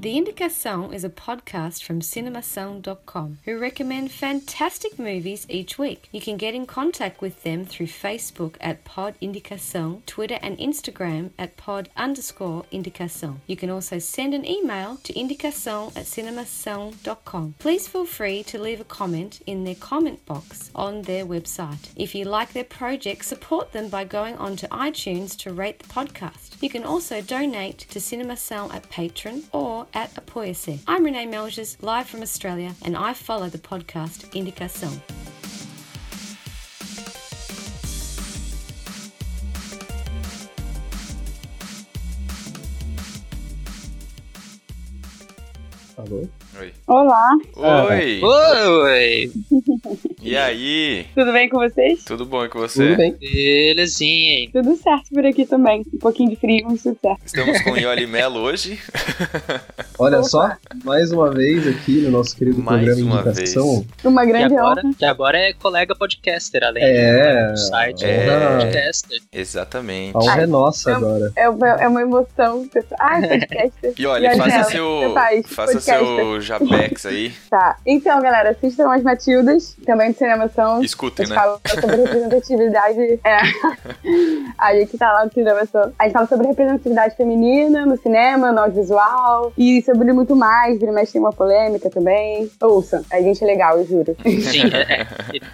The Indicação is a podcast from cinemasound.com who recommend fantastic movies each week. You can get in contact with them through Facebook at Pod Indicação, Twitter and Instagram at pod underscore indicação. You can also send an email to indicação at cinemasound.com. Please feel free to leave a comment in their comment box on their website. If you like their project, support them by going onto iTunes to rate the podcast. You can also donate to Cinema Sound at Patreon or at Apoia-se. I'm Renee Melges, live from Australia, and I follow the podcast Indicação. Falou? Oi. Olá, Oi. Oi! E aí? tudo bem com vocês? Tudo bom com você? Tudo bem? Belezinha, hein? Tudo certo por aqui também. Um pouquinho de frio, mas tudo certo. Estamos com Ioli Melo hoje. Olha só, mais uma vez aqui no nosso querido Mais programa uma Indicação. Uma Que grande agora, honra. que agora é colega podcaster, além É, do site, é. é podcaster. Exatamente. A honra é nossa eu- agora. É uma, é uma emoção. pessoal. Ai, podcaster. E olha, E faça seu, faça podcaster. Seu jabex aí. Tá. Então, galera, assistam as Matildas, também do Cinemação. Escutem, A gente né? fala sobre representatividade. É. A gente tá lá no Cinemação. A gente fala sobre representatividade feminina no cinema, no audiovisual. E sobre muito mais. Vira mexe tem uma polêmica também. Ouça, a gente é legal, eu juro. Sim, é, é.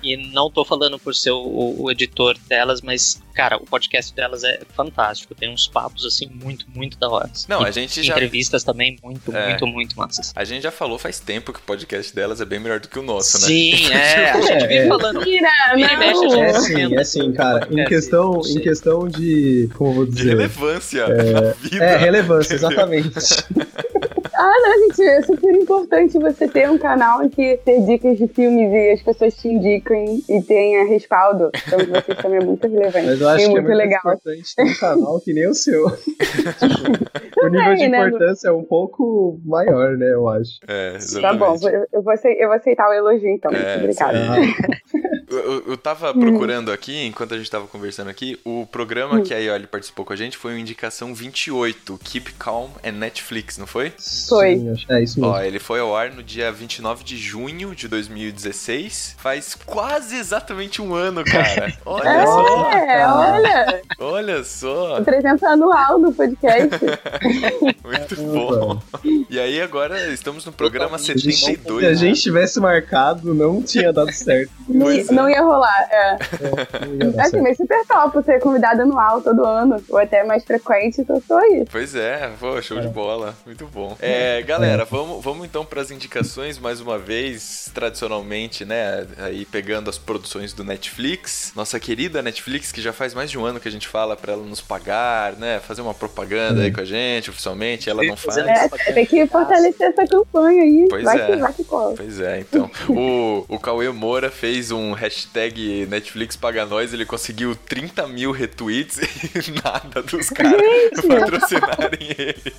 E, e não tô falando por ser o, o editor delas, mas, cara, o podcast delas é fantástico. Tem uns papos, assim, muito, muito da hora. Não, E a gente já Entrevistas também muito, É. muito, muito massas. a gente já falou faz tempo que o podcast delas é bem melhor do que o nosso, né? Sim, é. A gente É, é. falando. Mentira, Vira e mexe, a gente É não! sim, é sim, cara. Em É, questão, não em questão de. Como eu vou De dizer? relevância na vida. É, relevância, exatamente. Ah, não, gente, é super importante você ter um canal em que ter dicas de filmes e as pessoas te indicam e tenha respaldo. Então, vocês também é muito relevante. Mas eu acho e que é muito muito legal. importante ter um canal que nem o seu. o nível de Também, né, importância é um pouco maior, né, eu acho. É, Tá exatamente. bom, eu, vou eu vou aceitar o elogio, então. É, muito obrigada. isso Eu, eu- eu tava procurando aqui, enquanto a gente tava conversando aqui, o programa que a Ioli participou com a gente foi o Indicação 28, Keep Calm and Netflix, não foi? Foi. Sim, é isso mesmo. Ó, ele foi ao ar no dia 29 de junho de 2016. Faz quase exatamente um ano, cara. Olha só, É, olha, olha só. o presença anual do podcast. Muito bom. E aí agora estamos no programa Se a gente- 72. Se a gente tivesse marcado, não tinha dado certo. Não, Pois é. não ia rolar. É. Não ia dar Assim, mas super top ser convidado anual todo ano, ou até mais frequente, então tô aí. Pois é, pô, show de bola. Muito bom. É, galera, vamos, vamos então para as indicações mais uma vez, tradicionalmente, né? Aí pegando as produções do Netflix. Nossa querida Netflix, que já faz mais de um ano que a gente fala para ela nos pagar, né? Fazer uma propaganda aí com a gente, oficialmente. Ela não faz. É, tem que fortalecer essa campanha aí. Pois vai é. que vai que cola. Pois é, então. O, o Cauê Moura fez um hashtag Netflix paga nós, ele conseguiu 30 mil retweets e nada dos caras patrocinarem ele.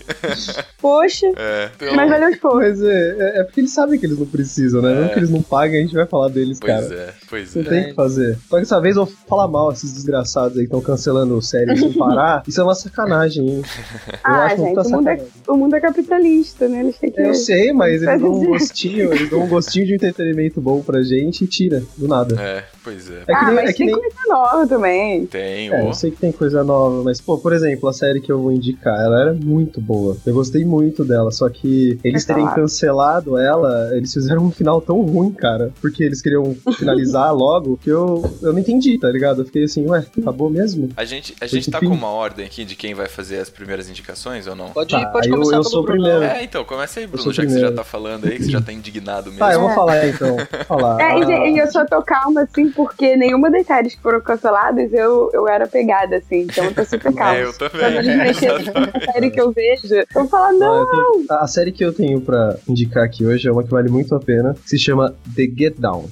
poxa, É, então, mas valeu esforço. Mas é, é- porque eles sabem que eles não precisam, né? É. Não que eles não pagam, a gente vai falar deles, pois cara. é, pois Não é. tem o que fazer. Só que dessa vez eu vou falar mal esses desgraçados aí que estão cancelando séries sem parar. Isso é uma sacanagem, hein? Eu Ah, acho gente, muita o mundo, é, o mundo é capitalista, né? Eles têm que. Eu sei, mas eles dão um gostinho, eles dão um gostinho de entretenimento bom pra gente e tira, do nada. É, pois é. É que ah, nem, mas é que tem nem coisa nova também. Tem, É, eu sei que tem coisa nova, mas, pô, por exemplo, a série que eu vou indicar, ela era muito boa. Eu gostei muito dela, só que eles Vai terem falar. cancelado ela, eles fizeram um final tão ruim, cara, porque eles queriam finalizar logo, que eu, eu não entendi, tá ligado? Eu fiquei assim, ué, acabou mesmo? A gente, a gente tá Enfim. com uma ordem aqui de quem vai fazer as primeiras indicações ou não? Pode, Tá, pode eu- começar eu pelo sou o primeiro. É, então, começa aí, Bruno, sou já que você já primeiro. tá falando aí, que você já tá indignado mesmo. Tá, eu vou falar então. Falar. É, e, Ah, e eu só tô calma, assim, porque nenhuma das séries que foram canceladas eu, eu era pegada, assim. Então eu tô super calma. É, eu também. Quando Exatamente. na série que eu vejo, eu vou falar, não. Não, eu tô- a série que eu tenho pra indicar aqui hoje é uma que vale muito a pena, que se chama The Get Down.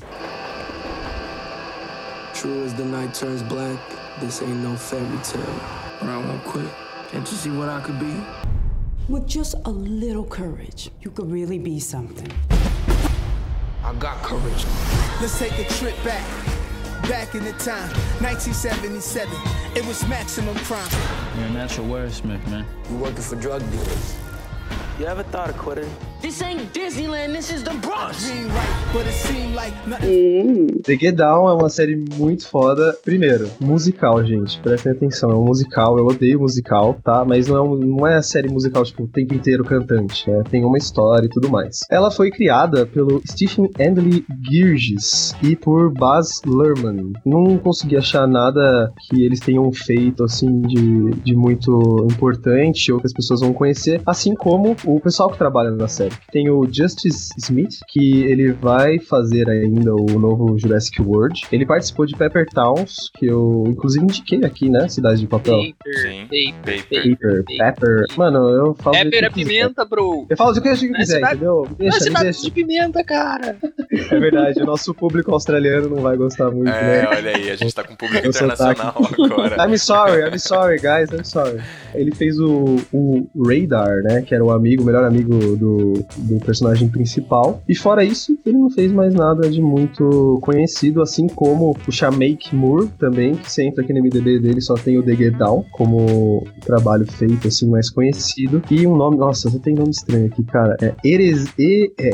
True as the night turns black, this ain't no fairy tale. Or I won't quit. Can't you see what I could be? With just a little courage, you could really be something. I got courage. Let's take a trip back. Back in the time, 1977. It was maximum crime. You're a natural wordsmith, man. You working for drug dealers. You ever thought of quitting? This ain't Disneyland, this is the Get Down é uma série muito foda. Primeiro, musical, gente. Prestem atenção, é um musical. Eu odeio musical, tá? Mas não é, um- não é série musical, tipo, o tempo inteiro cantante, né? Tem uma história e tudo mais. Ela foi criada pelo Stephen Andley Girgis e por Baz Luhrmann. Não consegui achar nada que eles tenham feito, assim, de, de muito importante ou que as pessoas vão conhecer. Assim como o pessoal que trabalha na série. Tem o Justice Smith, que ele vai fazer ainda o novo Jurassic World. Ele participou de Pepper Towns, que eu inclusive indiquei aqui, né? Cidade de Papel. Paper, Sim. paper, Paper. Pepper, Pepper. Mano, eu falo. Pepper é quiser. pimenta, bro. Eu falo do que eu quiser, é cidade- entendeu? É Deixa, me cidade deixa. de pimenta, cara. É verdade, o nosso público australiano não vai gostar muito, É, né? olha aí, a gente tá com público internacional agora. I'm sorry, I'm sorry, guys, I'm sorry. Ele fez o, o Radar, né? Que era o amigo, o melhor amigo do, do personagem principal. E fora isso, ele não fez mais nada de muito conhecido, assim como o Shameik Moore também, que você entra aqui no MDB dele, só tem o The Get Down como trabalho feito, assim, mais conhecido. E um nome, nossa, só tem nome estranho aqui, cara. É, Eres, e, é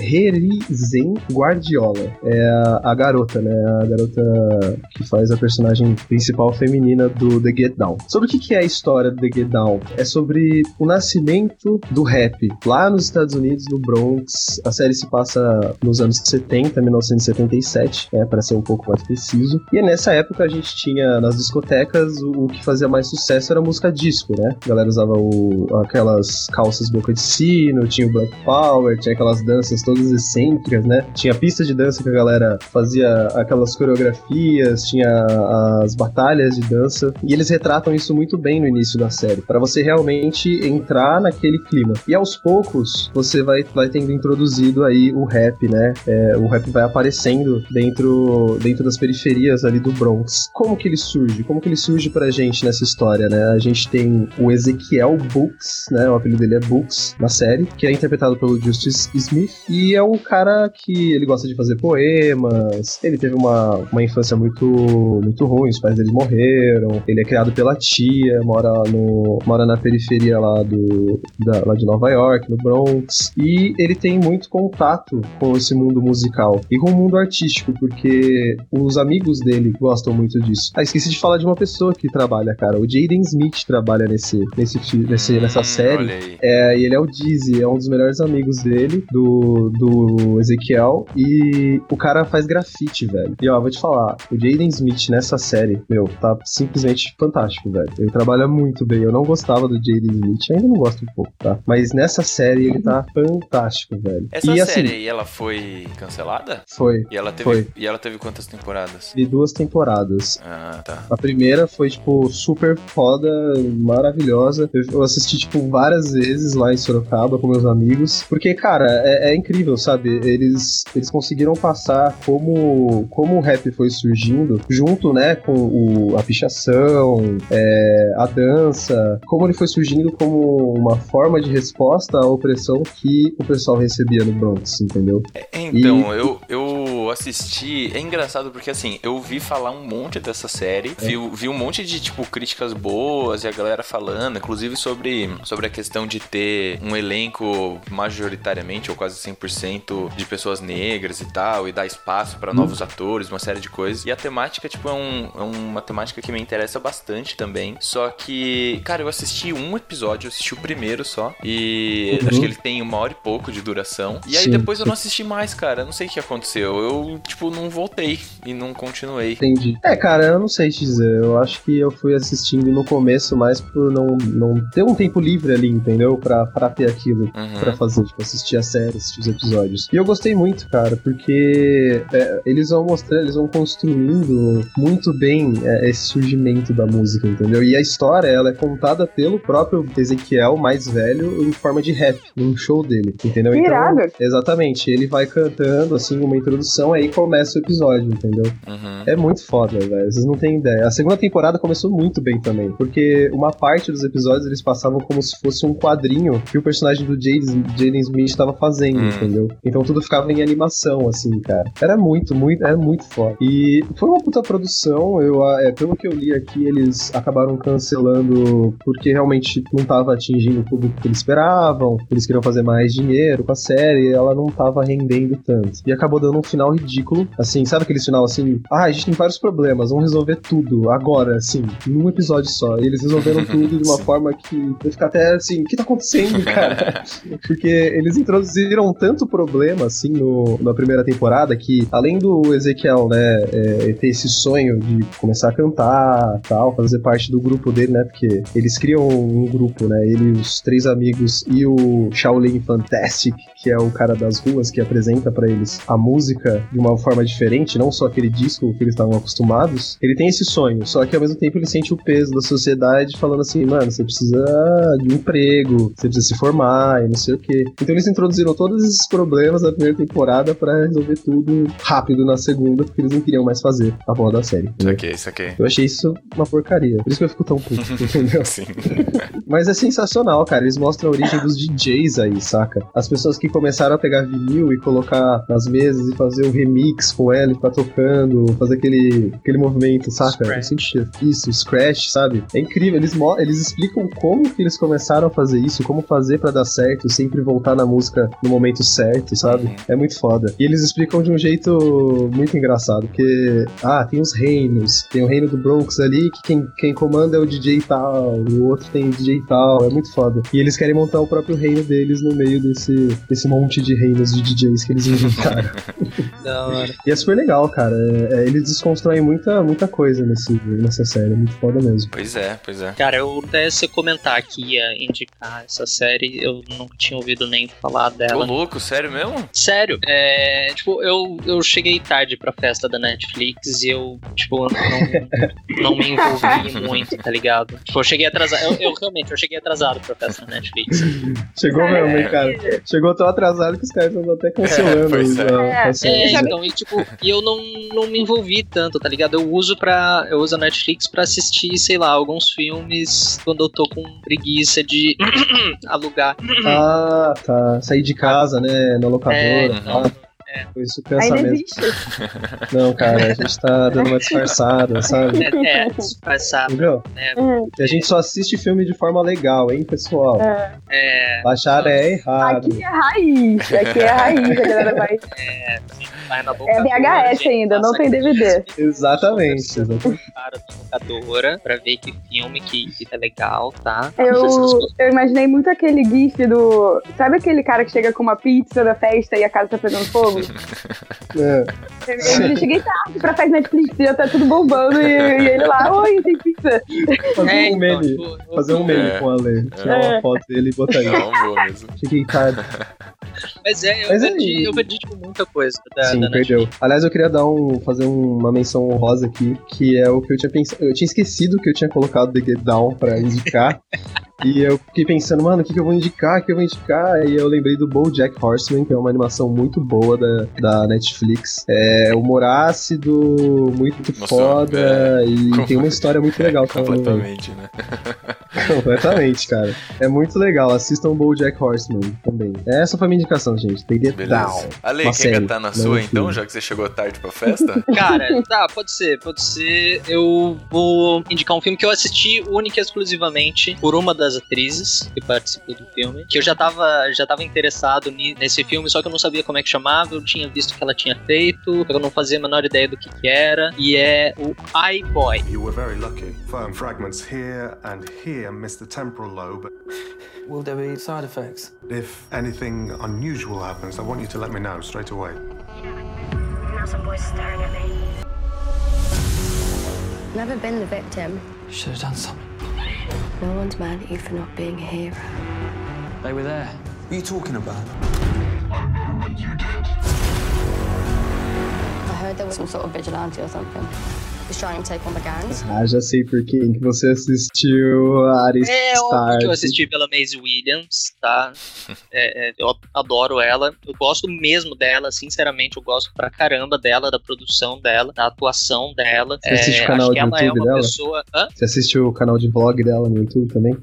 Guardiola. É a, a garota, né? A garota que faz a personagem principal feminina do The Get Down. Sobre o que, que é a história do The Get Down? É sobre o nascimento do rap lá nos Estados Unidos, no Bronx. A série se passa nos anos 70, 1977, né, para ser um pouco mais preciso. E nessa época a gente tinha nas discotecas o, o que fazia mais sucesso era a música disco, né? A galera usava o- aquelas calças boca de sino, tinha o Black Power, tinha aquelas danças todas excêntricas, né? Tinha pista de dança que a galera fazia aquelas coreografias, tinha as batalhas de dança. E eles retratam isso muito bem no início da série, para você realmente entrar naquele clima. E aos poucos você vai, vai tendo introduzido aí o rap, né? É, o rap vai aparecendo dentro, dentro das periferias ali do Bronx. Como que ele surge? Como que ele surge pra gente nessa história, né? A gente tem o Ezequiel Books, né? O apelido dele é Books na série, que é interpretado pelo Justice Smith e é um cara que ele gosta de fazer poemas. Ele teve uma, uma infância muito muito ruim, os pais dele morreram. Ele é criado pela tia, mora no mora na periferia lá do da- lá de Nova York, no Bronx, e ele tem muito contato com esse mundo musical e com o mundo artístico, porque os amigos dele gostam muito disso. Ah, esqueci de falar de uma pessoa que trabalha, cara. O Jaden Smith trabalha nesse, nesse, nesse nessa Hum, série. Olha aí. É, e ele é o Dizzy, é um dos melhores amigos dele, do, do Ezequiel, e o cara faz grafite, velho. E ó, vou te falar, o Jaden Smith nessa série, meu, tá simplesmente fantástico, velho. Ele trabalha muito bem. Eu não gostava do Jaden Smith, ainda não gosto um pouco, tá? Mas nessa série ele tá fantástico, velho. Essa e série assim, aí, ela foi cancelada? foi. E ela teve, Foi. e ela teve quantas temporadas? De duas temporadas. Ah, tá. A primeira foi, tipo, super foda, maravilhosa. Eu, eu assisti, tipo, várias vezes lá em Sorocaba com meus amigos. Porque, cara, é, é incrível, sabe? Eles, eles conseguiram passar como, como o rap foi surgindo, junto, né, com o, a pichação, é, a dança, como ele foi surgindo como uma forma de resposta à opressão que o pessoal recebia no Bronx, entendeu? Então, eu, eu assisti. É engraçado porque assim, eu vi falar um monte dessa série, vi, vi um monte de tipo críticas boas e a galera falando, inclusive sobre, sobre a questão de ter um elenco majoritariamente ou quase 100% de pessoas negras e tal, e dar espaço pra novos atores, uma série de coisas. E a temática, tipo, é, um, é uma temática que me interessa bastante também. Só que, cara, eu assisti um episódio, eu assisti o primeiro só, e Uhum. acho que ele tem uma hora e pouco de duração. E aí Sim. depois eu não assisti mais, cara. Não sei o que aconteceu. Eu eu, tipo, não voltei e não continuei. Entendi. É, cara, eu não sei te dizer. Eu acho que eu fui assistindo no começo mais por não, não ter um tempo livre ali, entendeu? Pra, pra ter aquilo Uhum. pra fazer, tipo, assistir a série, assistir os episódios. E eu gostei muito, cara, porque é, eles vão mostrando, eles vão construindo muito bem é, esse surgimento da música, entendeu? E a história, ela é contada pelo próprio Ezequiel mais velho em forma de rap, num show dele, entendeu? Irado. exatamente, ele vai cantando, assim, uma introdução, aí começa o episódio, entendeu? Uhum. É muito foda, velho. Vocês não têm ideia. A segunda temporada começou muito bem também. Porque uma parte dos episódios eles passavam como se fosse um quadrinho que o personagem do Jaden, Smith estava fazendo, Hum. entendeu? Então tudo ficava em animação, assim, cara. Era muito, muito, era muito foda. E foi uma puta produção. Eu, é, pelo que eu li aqui, eles acabaram cancelando porque realmente não tava atingindo o público que eles esperavam. Eles queriam fazer mais dinheiro com a série ela não tava rendendo tanto. E acabou dando um final ridículo. Assim, sabe aquele final assim? Ah, a gente tem vários problemas, vamos resolver tudo agora, assim, num episódio só. E eles resolveram tudo de uma forma que eu ficar até assim, o que tá acontecendo, cara? Porque eles introduziram tanto problema, assim, no, na primeira temporada, que além do Ezequiel, né, é, ter esse sonho de começar a cantar, tal, fazer parte do grupo dele, né, porque eles criam um grupo, né, ele, os três amigos e o Shaolin Fantastic, que é o cara das ruas que apresenta pra eles a música de uma forma diferente, não só aquele disco que eles estavam acostumados. Ele tem esse sonho, só que ao mesmo tempo ele sente o peso da sociedade falando assim, mano, você precisa de um emprego, você precisa se formar e não sei o quê. Então eles introduziram todos esses problemas na primeira temporada pra resolver tudo rápido na segunda, porque eles não queriam mais fazer a porra da série. Isso aqui, isso aqui. Eu achei isso uma porcaria. Por isso que eu fico tão puto, entendeu? Sim. Mas é sensacional, cara. Eles mostram a origem dos DJs aí, saca? As pessoas que começaram a pegar vinil e colocar nas mesas e fazer o remix com ela e ficar tocando, fazer aquele, aquele movimento, saca? Senti isso, scratch, sabe? É incrível. Eles, eles explicam como que eles começaram a fazer isso, como fazer pra dar certo, sempre voltar na música no momento certo, sabe? É muito foda. E eles explicam de um jeito muito engraçado, porque, ah, tem os reinos. Tem o reino do Bronx ali, que quem, quem comanda é o DJ tal, o outro tem o DJ tal, é muito foda. E eles querem montar o próprio reino deles no meio desse, desse monte de reinos de DJs que eles inventaram. Da hora. e é super legal, cara. É- é, eles desconstroem muita, muita coisa nesse, nessa série, é muito foda mesmo. Pois é, pois é. Cara, eu até se comentar que ia indicar essa série, eu nunca tinha ouvido nem falar Ô, dela. louco, sério mesmo? Sério, é, tipo, eu, eu cheguei tarde pra festa da Netflix e eu, tipo, não, não me envolvi muito, tá ligado? Tipo, eu cheguei atrasado, eu, eu realmente, eu cheguei atrasado pra festa da Netflix. Chegou mesmo, hein, cara. Chegou tão atrasado que os caras estão até cancelando pois é. a- a série. É, então, e tipo, e eu não, não me envolvi tanto, tá ligado? Eu uso para eu uso a Netflix pra assistir, sei lá, alguns filmes quando eu tô com preguiça de alugar. Ah, tá. Sair de casa, né? Na locadora. É, tá. É. Foi isso pensa Ainda existe. Não, cara, a gente tá dando uma disfarçada, sabe? É, é disfarçar, Entendeu? né? E a gente só assiste filme de forma legal, hein, pessoal? É. É, Baixar é errado. Aqui é raiz. Aqui é raiz. A galera vai. vai na boca É VHS ainda, não tem DVD. Exatamente, exatamente. Para locadora pra ver que filme que, que tá legal, tá? Eu, eu imaginei muito aquele gif do. Sabe aquele cara que chega com uma pizza da festa e a casa tá pegando fogo? É. Eu cheguei tarde pra festa Netflix e já tá tudo bombando e, e ele lá, oi, tem pizza. Fazer É, um então, meme. tipo, Fazer um meme É. com a Lê. Tirar É. uma foto dele e botar aí. Não, vou mesmo. Cheguei tarde. Mas é, eu Mas perdi, aí- eu perdi tipo, muita coisa da, Sim, da perdeu. Aliás, eu queria dar um, fazer um- uma menção honrosa aqui, que é o que eu tinha pensado. Eu tinha esquecido que eu tinha colocado The Get Down pra indicar. e eu fiquei pensando, mano, o que, que eu vou indicar? O que eu vou indicar? E eu lembrei do BoJack Horseman, que é uma animação muito boa da, da Netflix. É humor ácido, muito Nossa, foda, é. e tem uma história muito legal também. Completamente, né? Completamente, cara. É muito legal. Assistam BoJack Horseman também. Essa foi minha indicação, gente. Tem. Down. Ale, quer série, cantar na não sua então, filme. já que você chegou tarde pra festa? Cara, tá, pode ser, pode ser. Eu vou indicar um filme que eu assisti única e exclusivamente por uma das atrizes que participou do filme. Que eu já tava, já tava interessado nesse filme, só que eu não sabia como é que chamava. Eu tinha visto que ela tinha feito, eu não fazia a menor ideia do que, que era. E é o iBoy. You were very lucky. Firm fragments here and here miss the temporal lobe. Will there be side effects? If anything unusual happens, I want you to let me know straight away. now some boys staring at me. Never been the victim. Should have done something. No one's mad at you for not being a hero. They were there. What are you talking about? I heard there was some sort of vigilante or something. He's trying to take on the gangs. Ah, já sei por quem que você assistiu Ares É óbvio Stark. que eu assisti pela Maisie Williams, tá? É, é, eu adoro ela. Eu gosto mesmo dela, sinceramente. Eu gosto pra caramba dela, da produção dela, da atuação dela. Você assiste É, o canal acho do que ela é YouTube uma dela? pessoa. Você assistiu o canal de vlog dela no YouTube também?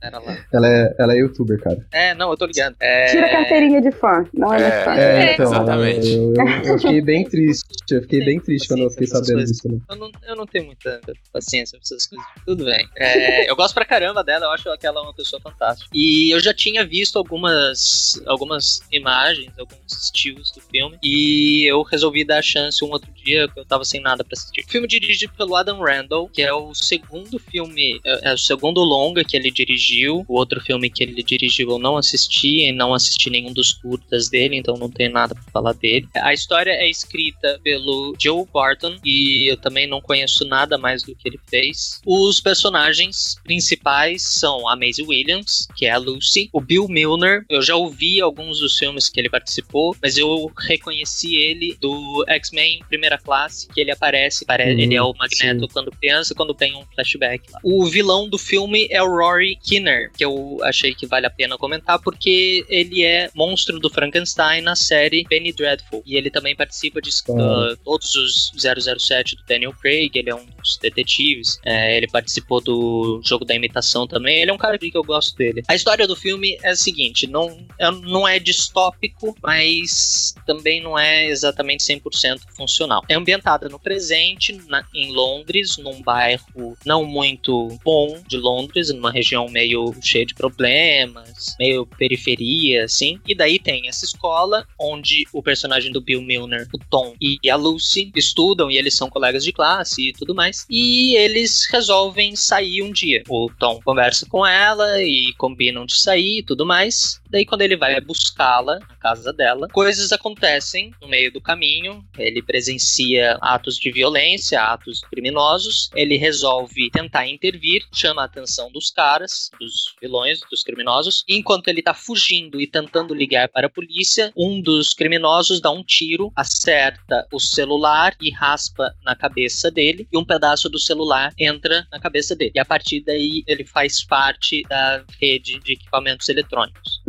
Pera lá. Ela é, ela é youtuber, cara. É, não, eu tô ligado. É... Tira a carteirinha de fã. Não é, mais fã. É, então, exatamente. Eu, eu- eu fiquei bem triste. Eu fiquei bem triste quando eu fiquei sabendo disso. Né? Eu não, eu não tenho muita paciência pra essas coisas. Tudo bem. É, eu gosto pra caramba dela, eu acho que ela é uma pessoa fantástica. E eu já tinha visto algumas, algumas imagens, alguns estilos do filme. E eu resolvi dar a chance um outro dia, que eu tava sem nada pra assistir. O filme dirigido pelo Adam Randall, que é o segundo filme, é, é o segundo longa que ele dirigiu. O outro filme que ele dirigiu eu não assisti, e não assisti nenhum dos curtas dele, então não tenho nada pra falar dele. A história é escrita pelo Joe Barton e eu também não conheço nada mais do que ele fez. Os personagens principais são a Maisie Williams, que é a Lucy, o Bill Milner. Eu já ouvi alguns dos filmes que ele participou, mas eu reconheci ele do X-Men Primeira Classe, que ele aparece, pare- Hum, ele é o Magneto sim. quando criança, quando tem um flashback. lá. O vilão do filme é o Rory Kinner, que eu achei que vale a pena comentar, porque ele é monstro do Frankenstein na série Penny Dreadful. E ele também participa de uh, todos os 007 do Daniel Craig, ele é um dos detetives. É, ele participou do jogo da imitação também. Ele é um cara que eu gosto dele. A história do filme é a seguinte: não, é- não é distópico, mas também não é exatamente 100% funcional. É ambientada no presente, na- em Londres, num bairro não muito bom de Londres, numa região meio cheia de problemas, meio periferia, assim. E daí tem essa escola onde o personagem do Bill Milner, o Tom e a Lucy estudam e eles são colegas de classe e tudo mais. E eles resolvem sair um dia. O Tom conversa com ela e combinam de sair e tudo mais. Daí quando ele vai buscá-la na casa dela, coisas acontecem no meio do caminho. Ele presencia atos de violência, atos criminosos. Ele resolve tentar intervir, chama a atenção dos caras, dos vilões, dos criminosos. E enquanto ele tá fugindo e tentando ligar para a polícia, um dos criminosos dá um tiro, acerta o celular e raspa na cabeça dele. E um pedaço do celular entra na cabeça dele. E a partir daí ele faz parte da rede de equipamentos eletrônicos.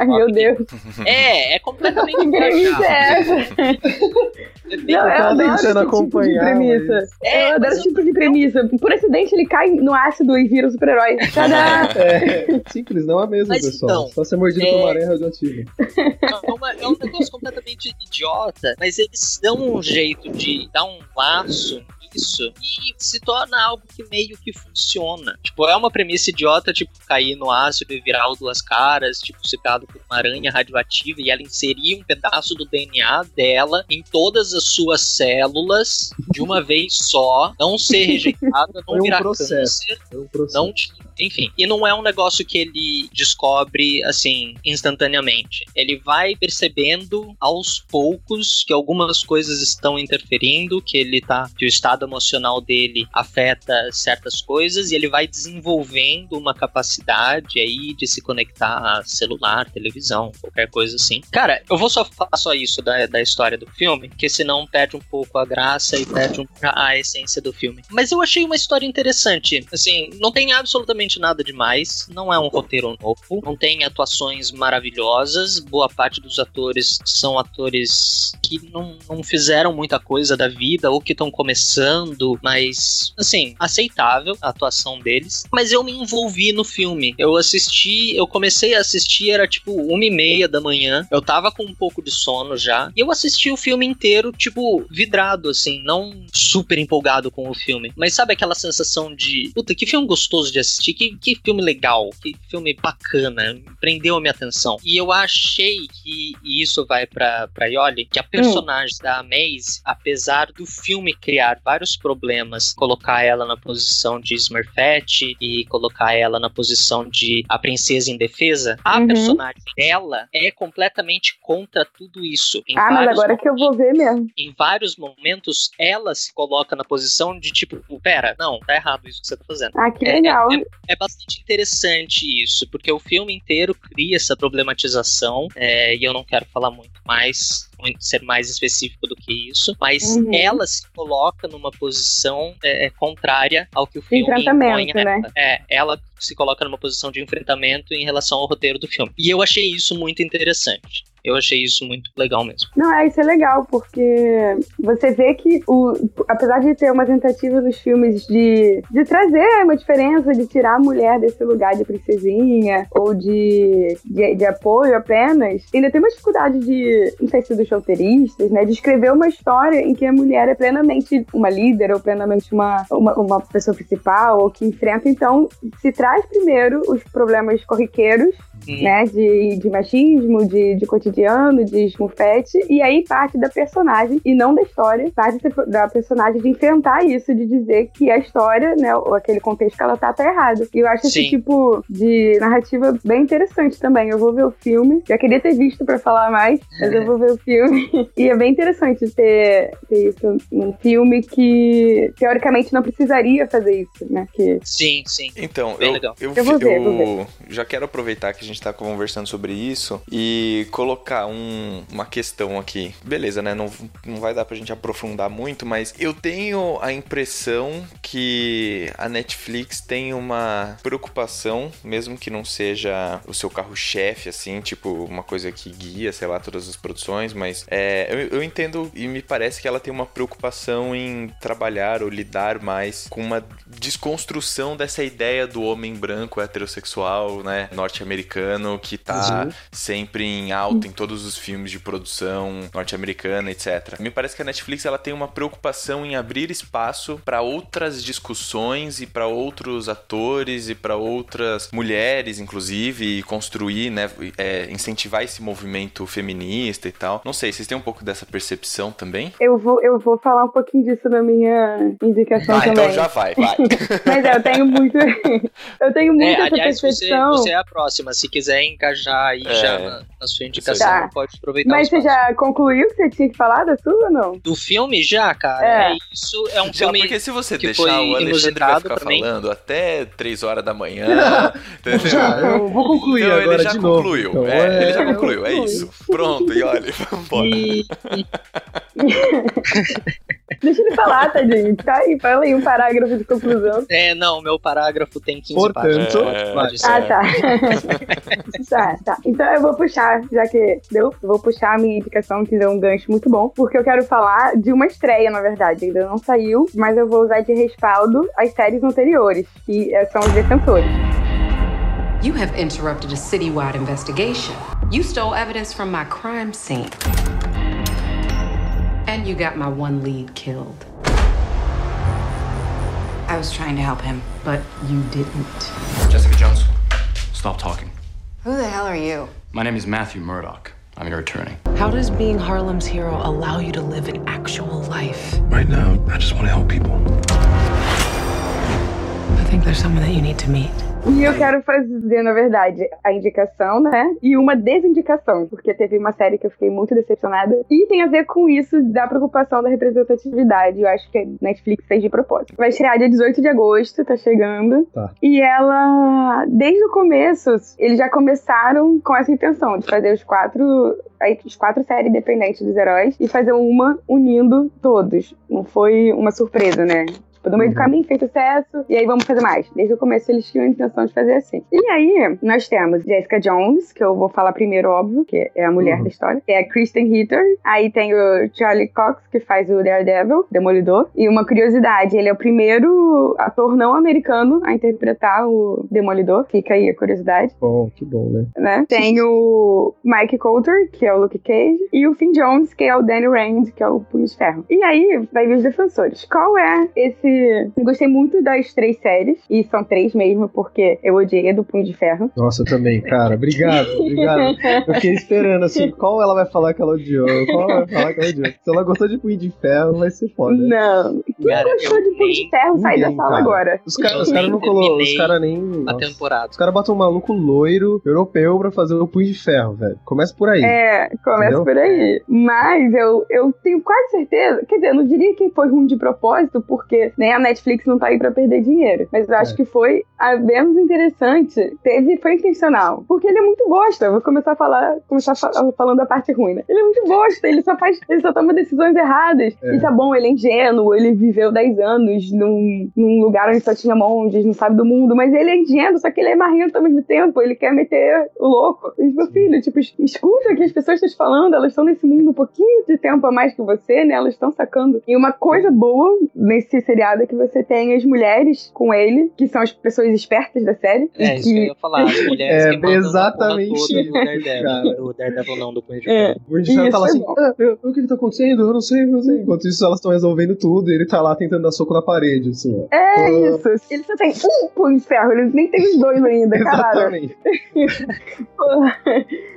Ai, meu Deus. É, é completamente viajado. é? É eu tava adoro tentando esse tipo de acompanhar, premissa. É, eu adoro esse tipo de premissa. Por acidente, ele cai no ácido e vira um super-herói. Tadá! É, simples, não é mesmo, Mas pessoal. então, Só ser mordido é- por uma aranha radioativa. É, uma- é um negócio completamente idiota, mas eles dão um jeito de dar um laço nisso e se torna algo que meio que funciona. Tipo, é uma premissa idiota, tipo, cair no ácido e virar o duas caras, tipo, ser por uma aranha radioativa e ela inserir um pedaço do DNA dela em todas as suas células de uma vez só, não ser rejeitada, não Foi um virar processo. câncer. Foi um processo. Não, enfim, e não é um negócio que ele descobre assim instantaneamente. Ele vai percebendo aos poucos que algumas coisas estão interferindo, que ele tá, que o estado emocional dele afeta certas coisas e ele vai desenvolvendo uma capacidade aí de se conectar a celular, televisão, qualquer coisa assim. Cara, eu vou só falar só isso da, da história do filme, porque senão perde um pouco a graça e perde um, a, a essência do filme. Mas eu achei uma história interessante. Assim, não tem absolutamente nada demais, não é um roteiro novo, não tem atuações maravilhosas, boa parte dos atores são atores que não, não fizeram muita coisa da vida ou que estão começando, mas assim, aceitável a atuação deles. Mas eu me envolvi no filme. Eu assisti, eu comecei a assistir, era tipo uma e meia da manhã. Eu tava com um pouco de sono já. E eu assisti o filme inteiro, tipo, vidrado, assim, não super empolgado com o filme. Mas sabe aquela sensação de, puta, que filme gostoso de assistir, que, que filme legal, que filme bacana, prendeu a minha atenção. E eu achei que, e isso vai pra, pra Yoli, que a personagem da Maze, apesar do filme criar vários problemas, colocar ela na posição de Smurfette e colocar ela na posição de a princesa indefesa, a Uhum. personagem dela é completamente contra tudo isso. Em Ah, mas agora que eu vou ver mesmo. em vários momentos, ela se coloca na posição de tipo, pera, não, tá errado isso que você tá fazendo. Ah, que É- legal. É, é- é bastante interessante isso, porque o filme inteiro cria essa problematização, é, e eu não quero falar muito mais, ser mais específico do que isso, mas Uhum. ela se coloca numa posição é, é, contrária ao que o filme impõe né? É, ela se coloca numa posição de enfrentamento em relação ao roteiro do filme. E eu achei isso muito interessante. Eu achei isso muito legal mesmo. Não, é, isso é legal, porque você vê que, o, apesar de ter uma tentativa dos filmes de, de trazer uma diferença, de tirar a mulher desse lugar de princesinha, ou de, de, de apoio apenas, ainda tem uma dificuldade de, não sei se dos roteiristas, né, de escrever uma história em que a mulher é plenamente uma líder, ou plenamente uma, uma, uma pessoa principal, ou que enfrenta, então, se traz primeiro os problemas corriqueiros, né, de, de machismo, de, de cotidiano, de smurfete, e aí parte da personagem, e não da história, parte da- personagem de enfrentar isso, de dizer que a história, né, ou aquele contexto que ela tá, tá errado. E eu acho esse Sim. tipo de narrativa bem interessante também. Eu vou ver o filme, já queria ter visto pra falar mais, mas eu vou ver o filme. e é bem interessante ter, ter isso num filme que, teoricamente, não precisaria fazer isso, né, que... Sim, sim. Então, eu, legal. eu, Eu vou ver, eu vou ver. já quero aproveitar que a gente tá conversando sobre isso e colocar um- uma questão aqui. Beleza, né? Não, não vai dar pra gente aprofundar muito, mas eu tenho a impressão que a Netflix tem uma preocupação, mesmo que não seja o seu carro-chefe, assim, tipo, uma coisa que guia, sei lá, todas as produções, mas é, eu, eu entendo e me parece que ela tem uma preocupação em trabalhar ou lidar mais com uma desconstrução dessa ideia do homem branco heterossexual, né, norte-americano, que tá Uhum. sempre em alta em todos os filmes de produção norte-americana, etc. Me parece que a Netflix ela tem uma preocupação em abrir espaço para outras discussões e para outros atores e para outras mulheres, inclusive, e construir, né, é, incentivar esse movimento feminista e tal. Não sei, vocês têm um pouco dessa percepção também? Eu vou, eu vou falar um pouquinho disso na minha indicação Ah, também. então já vai, vai. Mas é, eu tenho muito. eu tenho muito É, essa aliás, você, percepção. você é a próxima. Se quiser engajar aí É. já na, na sua indicação, Tá. pode aproveitar Mas você já concluiu que você tinha que falar da sua ou não? Do filme já, cara, É. é. isso. É um Já, filme porque se você que deixar o Alexandre vai ficar falando até 3 horas da manhã. entendeu? Já, eu vou concluir então agora ele já de novo. concluiu. então. é, ele já É, concluiu, é isso. Pronto, e olha, vambora. E- Deixa ele falar, tadinho. Tá aí, fala aí um parágrafo de conclusão. É, não, meu parágrafo tem 15 Portanto. É. Pode ser. Ah, tá. tá, tá. Então eu vou puxar, já que deu, eu vou puxar a minha indicação, que deu um gancho muito bom, porque eu quero falar de uma estreia, na verdade. Ainda não saiu, mas eu vou usar de respaldo as séries anteriores, que eh, são os defensores. You have interrupted a citywide investigation. You stole evidence from my crime scene. And you got my one lead killed. I was trying to help him, but you didn't. Jessica Jones, stop talking. Who the hell are you? My name is Matthew Murdoch. I'm your attorney. How does being Harlem's hero allow you to live an actual life? Right now, I just want to help people. I think there's someone that you need to meet. E eu quero fazer, na verdade, a indicação, né? E uma desindicação, porque teve uma série que eu fiquei muito decepcionada. E tem a ver com isso da preocupação da representatividade. Eu acho que a Netflix fez de propósito. Vai estrear dia 18 de agosto, tá chegando. Tá. E ela, desde o começo, eles já começaram com essa intenção de fazer os quatro. aí, Os quatro séries independentes dos heróis e fazer uma unindo todos. Não foi uma surpresa, né? Tipo, no meio do caminho fez sucesso, e aí vamos fazer mais. Desde o começo eles tinham a intenção de fazer assim. E aí, nós temos Jessica Jones, que eu vou falar primeiro, óbvio, que é a mulher Uhum. da história. É a Kristen Ritter. Aí tem o Charlie Cox, que faz o Daredevil, Demolidor. E uma curiosidade, ele é o primeiro ator não americano a interpretar o Demolidor. Fica aí a curiosidade Bom, que bom, né? né? Tem o Mike Coulter, que é o Luke Cage, e o Finn Jones, que é o Danny Rand, que é o Punho de Ferro. E aí, vai vir os defensores. Qual é esse que gostei muito das três séries, e são três mesmo, porque eu odiei a do Punho de Ferro. Nossa, eu também, cara. Obrigado, obrigado. Eu fiquei esperando, assim, qual ela vai falar que ela odiou? Qual ela vai falar que ela odiou? Se ela gostou de Punho de Ferro, vai ser foda. Não. Quem Cara, gostou de Punho de Ferro sai da sala cara. agora. Os caras cara não nem colocou, os caras nem. A temporada. Os caras botam um maluco loiro, europeu, pra fazer o punho de ferro, velho. Começa por aí. É, começa Entendeu? por aí. Mas eu, eu tenho quase certeza. Quer dizer, eu não diria que foi ruim de propósito, porque né, a Netflix não tá aí pra perder dinheiro. Mas eu acho É. que foi a menos interessante. Teve, foi intencional. Porque ele é muito bosta. Eu vou começar a falar, começar fa- falando a parte ruim, né? Ele é muito bosta, ele só faz. Ele só toma decisões erradas. É. E tá bom, ele é ingênuo, ele viveu 10 anos num, num lugar onde só tinha monges, não sabe do mundo, mas ele é ingênuo, só que ele é marrento ao mesmo tempo, ele quer meter o louco. E, meu filho, tipo, es- escuta o que as pessoas estão te falando, elas estão nesse mundo um pouquinho de tempo a mais que você, né? Elas estão sacando. E uma coisa boa nesse seriado é que você tem as mulheres com ele, que são as pessoas espertas da série. É, isso que eu ia falar. As mulheres É, que exatamente toda do Daredevil. cara. Do Daredevil não, do Punho de É. Ferro. O Punho tá lá é assim, ah, eu- o que que tá acontecendo? Eu não sei, eu não sei. Enquanto isso, elas estão resolvendo tudo e ele tá lá tentando dar soco na parede, assim. É Ah. isso. Ele só tem um punho de ferro, ele nem tem os dois ainda. Exatamente.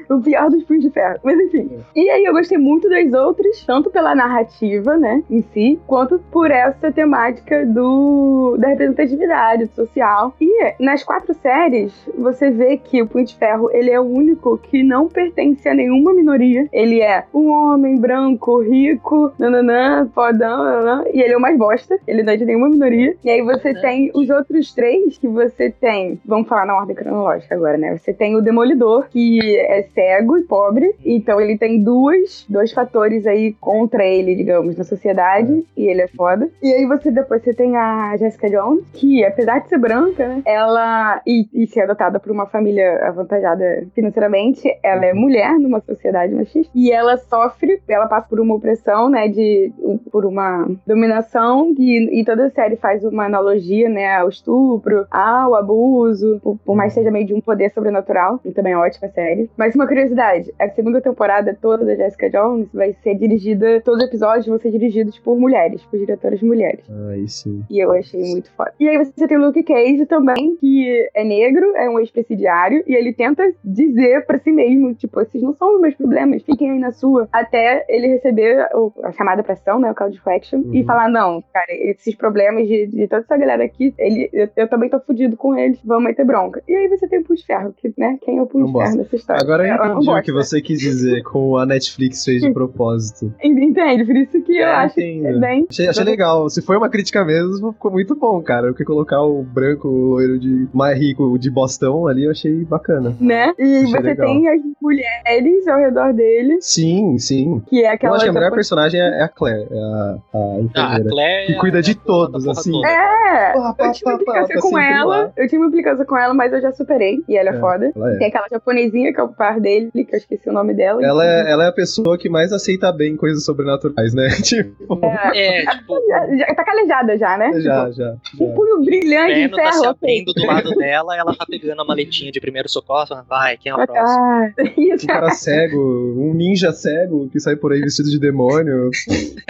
O pior dos punhos de ferro. Mas enfim. E aí eu gostei muito das outras, tanto pela narrativa, né, em si, quanto por essa temática do da representatividade social. E nas quatro séries, você vê que o Punho de Ferro, ele é o único que não pertence a nenhuma minoria. Ele é um homem branco, rico, nananã, fodão, nananã, e ele é o mais bosta. Ele não é de nenhuma minoria. E aí você tem os outros três que você tem, vamos falar na ordem cronológica agora, né? Você tem o Demolidor, que é cego e pobre, então ele tem duas, dois fatores aí contra ele, digamos, na sociedade, e ele é foda. E aí você depois você tem a Jessica Jones, que apesar de ser branca, né, ela e, e ser adotada por uma família avantajada financeiramente, ela é mulher numa sociedade machista e ela sofre, ela passa por uma opressão, né, de por uma dominação e, e toda a série faz uma analogia, né, ao estupro, ao abuso, por, por mais que seja meio de um poder sobrenatural, e também é ótima série. Mas uma curiosidade, a segunda temporada toda da Jessica Jones vai ser dirigida, todos os episódios vão ser dirigidos por mulheres, por diretoras mulheres. Aí sim. E eu achei muito foda. E aí você tem o Luke Cage também, que é negro, é um ex-presidiário, e ele tenta dizer pra si mesmo, tipo, esses não são os meus problemas, fiquem aí na sua. Até ele receber a chamada pra ação, né, o call to action, e Uhum. falar, não, cara, esses problemas de, de toda essa galera aqui, ele, eu, eu também tô fudido com eles, vamos meter bronca. E aí você tem o Punho de Ferro, que, né, quem é o Punho Não de Ferro nessa história? Agora eu É, entendi o que você quis dizer com a Netflix fez de propósito. Entende? Por isso que eu É, acho entendo. bem... Achei, achei legal. Se foi uma crítica mesmo, ficou muito bom, cara. Porque colocar o branco, o loiro de mais rico de Bostão ali, eu achei bacana. Né? E Achei você legal. tem as mulheres ao redor dele, Sim, sim. que é Eu aquela... acho que a melhor personagem é é a Claire, é a, a Ah, a enfermeira. Claire. que cuida de todos, assim. toda. É, Pá, pá, eu tive uma pá, pá, implicância tá com ela. lá. Eu tive uma implicância com ela, mas eu já superei. E ela é, É, foda. ela é. Tem aquela japonesinha que é o par dele, que eu esqueci o nome dela. Ela é, ela é a pessoa que mais aceita bem coisas sobrenaturais, né? tipo, É, tipo, Já, já tá calejada já, né? já, Tipo, já. Um punho brilhante de tá se ferro. ok. abrindo do lado dela, ela tá pegando a maletinha de primeiro socorro, falando, vai, quem é o próximo? Ah, isso. Um cara cego, um ninja cego que sai por aí vestido de demônio.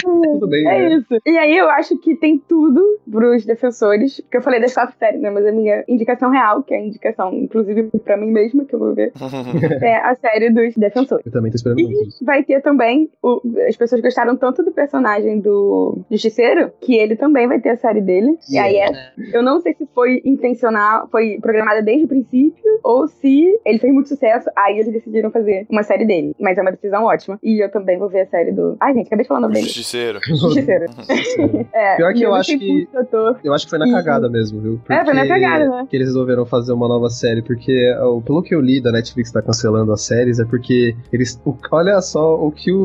Tudo bem, É né? isso. E aí eu acho que tem tudo pros defensores. Porque eu falei das quatro séries, né? Mas a minha indicação real, que é a indicação, inclusive, pra mim mesma, que eu vou ver, é a série dos defensores. Eu também tô esperando muito E isso. vai ter também. o- as pessoas gostaram tanto do personagem do Justiceiro que ele também vai ter a série dele. E aí é. Eu não sei se foi intencional, foi programada desde o princípio, ou se ele fez muito sucesso, aí eles decidiram fazer uma série dele. Mas é uma decisão ótima. E eu também vou ver a série do. Ai, gente, acabei de falar o nome dele. Justiceiro. Justiceiro. É, Pior que eu gostei acho que-. Eu acho que foi na E- cagada mesmo, viu? É, foi na Porque cagada, né? Que eles resolveram fazer uma nova série, porque pelo que eu li da Netflix tá cancelando as séries, é porque eles. olha só o que o,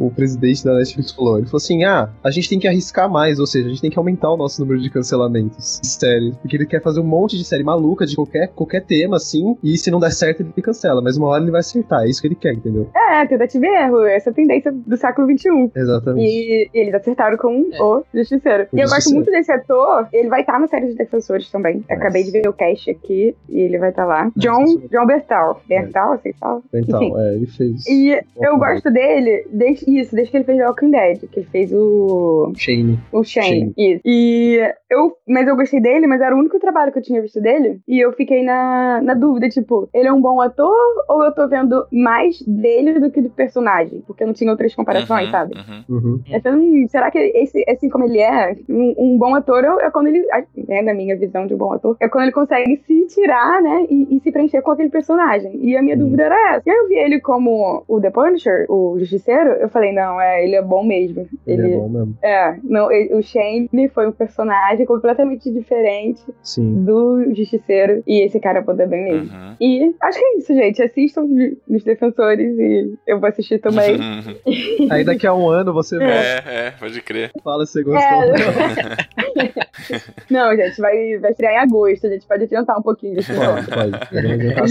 o, o presidente da Netflix falou. Ele falou assim: ah, a gente tem que arriscar mais, ou seja, a gente tem que aumentar o nosso número de cancelamentos de séries. Porque ele quer fazer um monte de série maluca de qualquer, qualquer tema, assim, e se não der certo, ele cancela. Mas uma hora ele vai acertar, é isso que ele quer, entendeu? É, tentativa e erro. Essa é a tendência do século XXI. Exatamente. E eles acertaram com É, o Justiceiro. O e eu gosto muito desse ator. Ele vai estar na série de Defensores também. Acabei de ver o cast aqui e ele vai estar lá. John, John Bertal. Bertal, assim fala? Então, Enfim. é, ele fez. E eu gosto dele, desde, isso, desde que ele fez The Walking Dead, que ele fez o. Shane. O Shane, Isso. E eu, mas eu gostei dele, mas era o único trabalho que eu tinha visto dele. E eu fiquei na, na dúvida, tipo, ele é um bom ator ou eu tô vendo mais dele do que do personagem? Porque eu não tinha outras comparações, Uhum, sabe? uhum. Uhum. Eu falei, hum, será que esse, assim como ele é, um, um bom ator é, é quando ele, né, na minha visão de um bom ator, é quando ele consegue se tirar, né, e, e se preencher com aquele personagem. E a minha dúvida era essa. E aí eu vi ele como o The Punisher, o Justiceiro, eu falei, não, é, ele é bom mesmo. Ele é bom mesmo. É, não, ele- o Shane foi um personagem completamente diferente Sim. do Justiceiro. E esse cara manda bem mesmo. Uhum. E acho que é isso, gente. Assistam nos Defensores e eu vou assistir também. Aí daqui a um ano você volta É, é, pode crer. fala se você gostou. É. Não, gente, vai, vai estrear em agosto. A gente pode adiantar um pouquinho sim.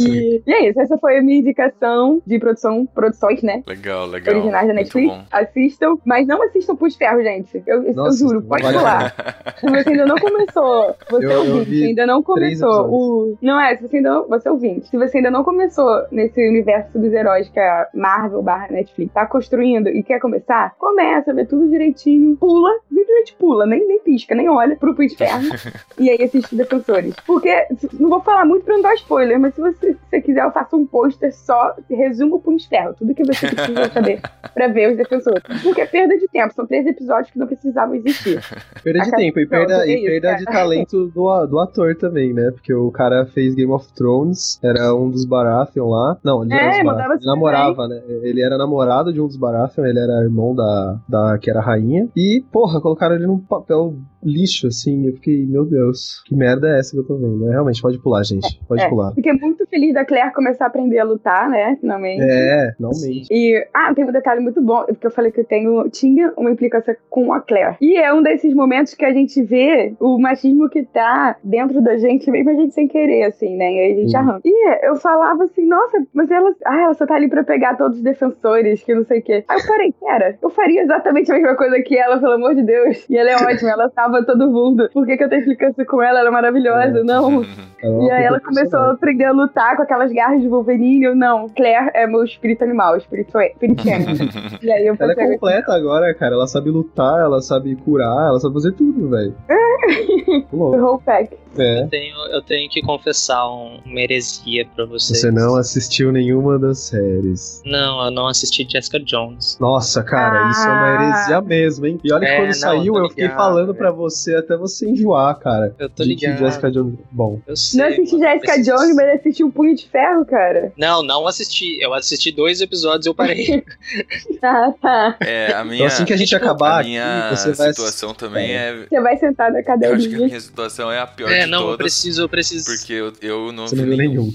E, e é isso, essa foi a minha indicação de produção, produções, né? Legal, legal. Originais da Netflix. Assistam, mas não assistam Pus Ferro, gente. Eu, eu Nossa, juro, pode pular. Se você ainda não começou, você Eu- eu ouvinte, vi ainda não começou o. Não é, se você ainda não. Você ouvinte. Se você ainda não começou nesse universo dos heróis que a Marvel barra Netflix tá construindo e quer começar, começa, vê tudo direitinho, pula, simplesmente pula, nem, nem pisca, nem olha pro Punho e aí assiste Defensores. Porque, não vou falar muito pra não dar spoiler, mas se você, se você quiser, eu faço um pôster só, resumo Punho de Ferro, tudo que você precisa saber pra ver os Defensores. Porque é perda de tempo, são três episódios que não precisavam existir. Perda de tempo e perda, é e isso, perda cara. de talento do, do ator também, né? Porque o cara fez Game of Thrones, era um dos Baratheon lá. Não, ele, É, era ele namorava, né? Ele era namorado de um dos Baratheon, ele era irmão da, da que era rainha. E, porra, colocaram ele num papel lixo, assim. Eu fiquei, meu Deus, que merda é essa que eu tô vendo? É, realmente, pode pular, gente. Pode É, pular. Fiquei muito feliz da Claire começar a aprender a lutar, né? Finalmente. É, finalmente. E, ah, tem um detalhe muito bom, porque eu falei que eu tenho, tinha uma implicância com a Claire. E é um desses momentos que a gente vê o machismo que tá dentro da gente, mesmo a gente sem querer, assim, né? E aí a gente Uhum. arranca. E eu falava assim, nossa, mas ela, ah, ela só tá ali pra pegar todos os defensores, que não sei o quê. Aí eu parei, pera, eu faria exatamente a mesma coisa que ela, pelo amor de Deus. E ela é ótima, ela salva todo mundo. Por que, que eu tenho implicância com ela? Ela é maravilhosa, não. Ela é E aí ela começou a aprender a lutar com aquelas garras de Wolverine. Eu, não, Claire é meu espírito animal, espírito espiritiano. e aí eu Ela é completa agora, cara. Ela sabe lutar, ela sabe curar, ela sabe fazer tudo, velho. whole pack. É. Eu tenho, eu tenho que confessar um- uma heresia pra vocês. Você não assistiu nenhuma das séries. Não, eu não assisti Jessica Jones. Nossa, cara, Ah. isso é uma heresia mesmo, hein? E olha que É, quando não, saiu, eu fiquei ligado, falando pra você até você enjoar, cara. Eu tô de que ligado. Jessica Jones. Bom. Eu sei, Não assisti mano, Jessica preciso- Jones, mas assisti o Punho de Ferro, cara. Não, não assisti. Eu assisti dois episódios e eu parei. Ah, tá. É, a minha, Então assim que a gente acabar a aqui, minha você vai situação também é. Você vai sentar na Eu acho que a minha situação é a pior é, de não, eu todas. preciso, eu preciso. Porque eu, eu não Você vi não viu nenhum.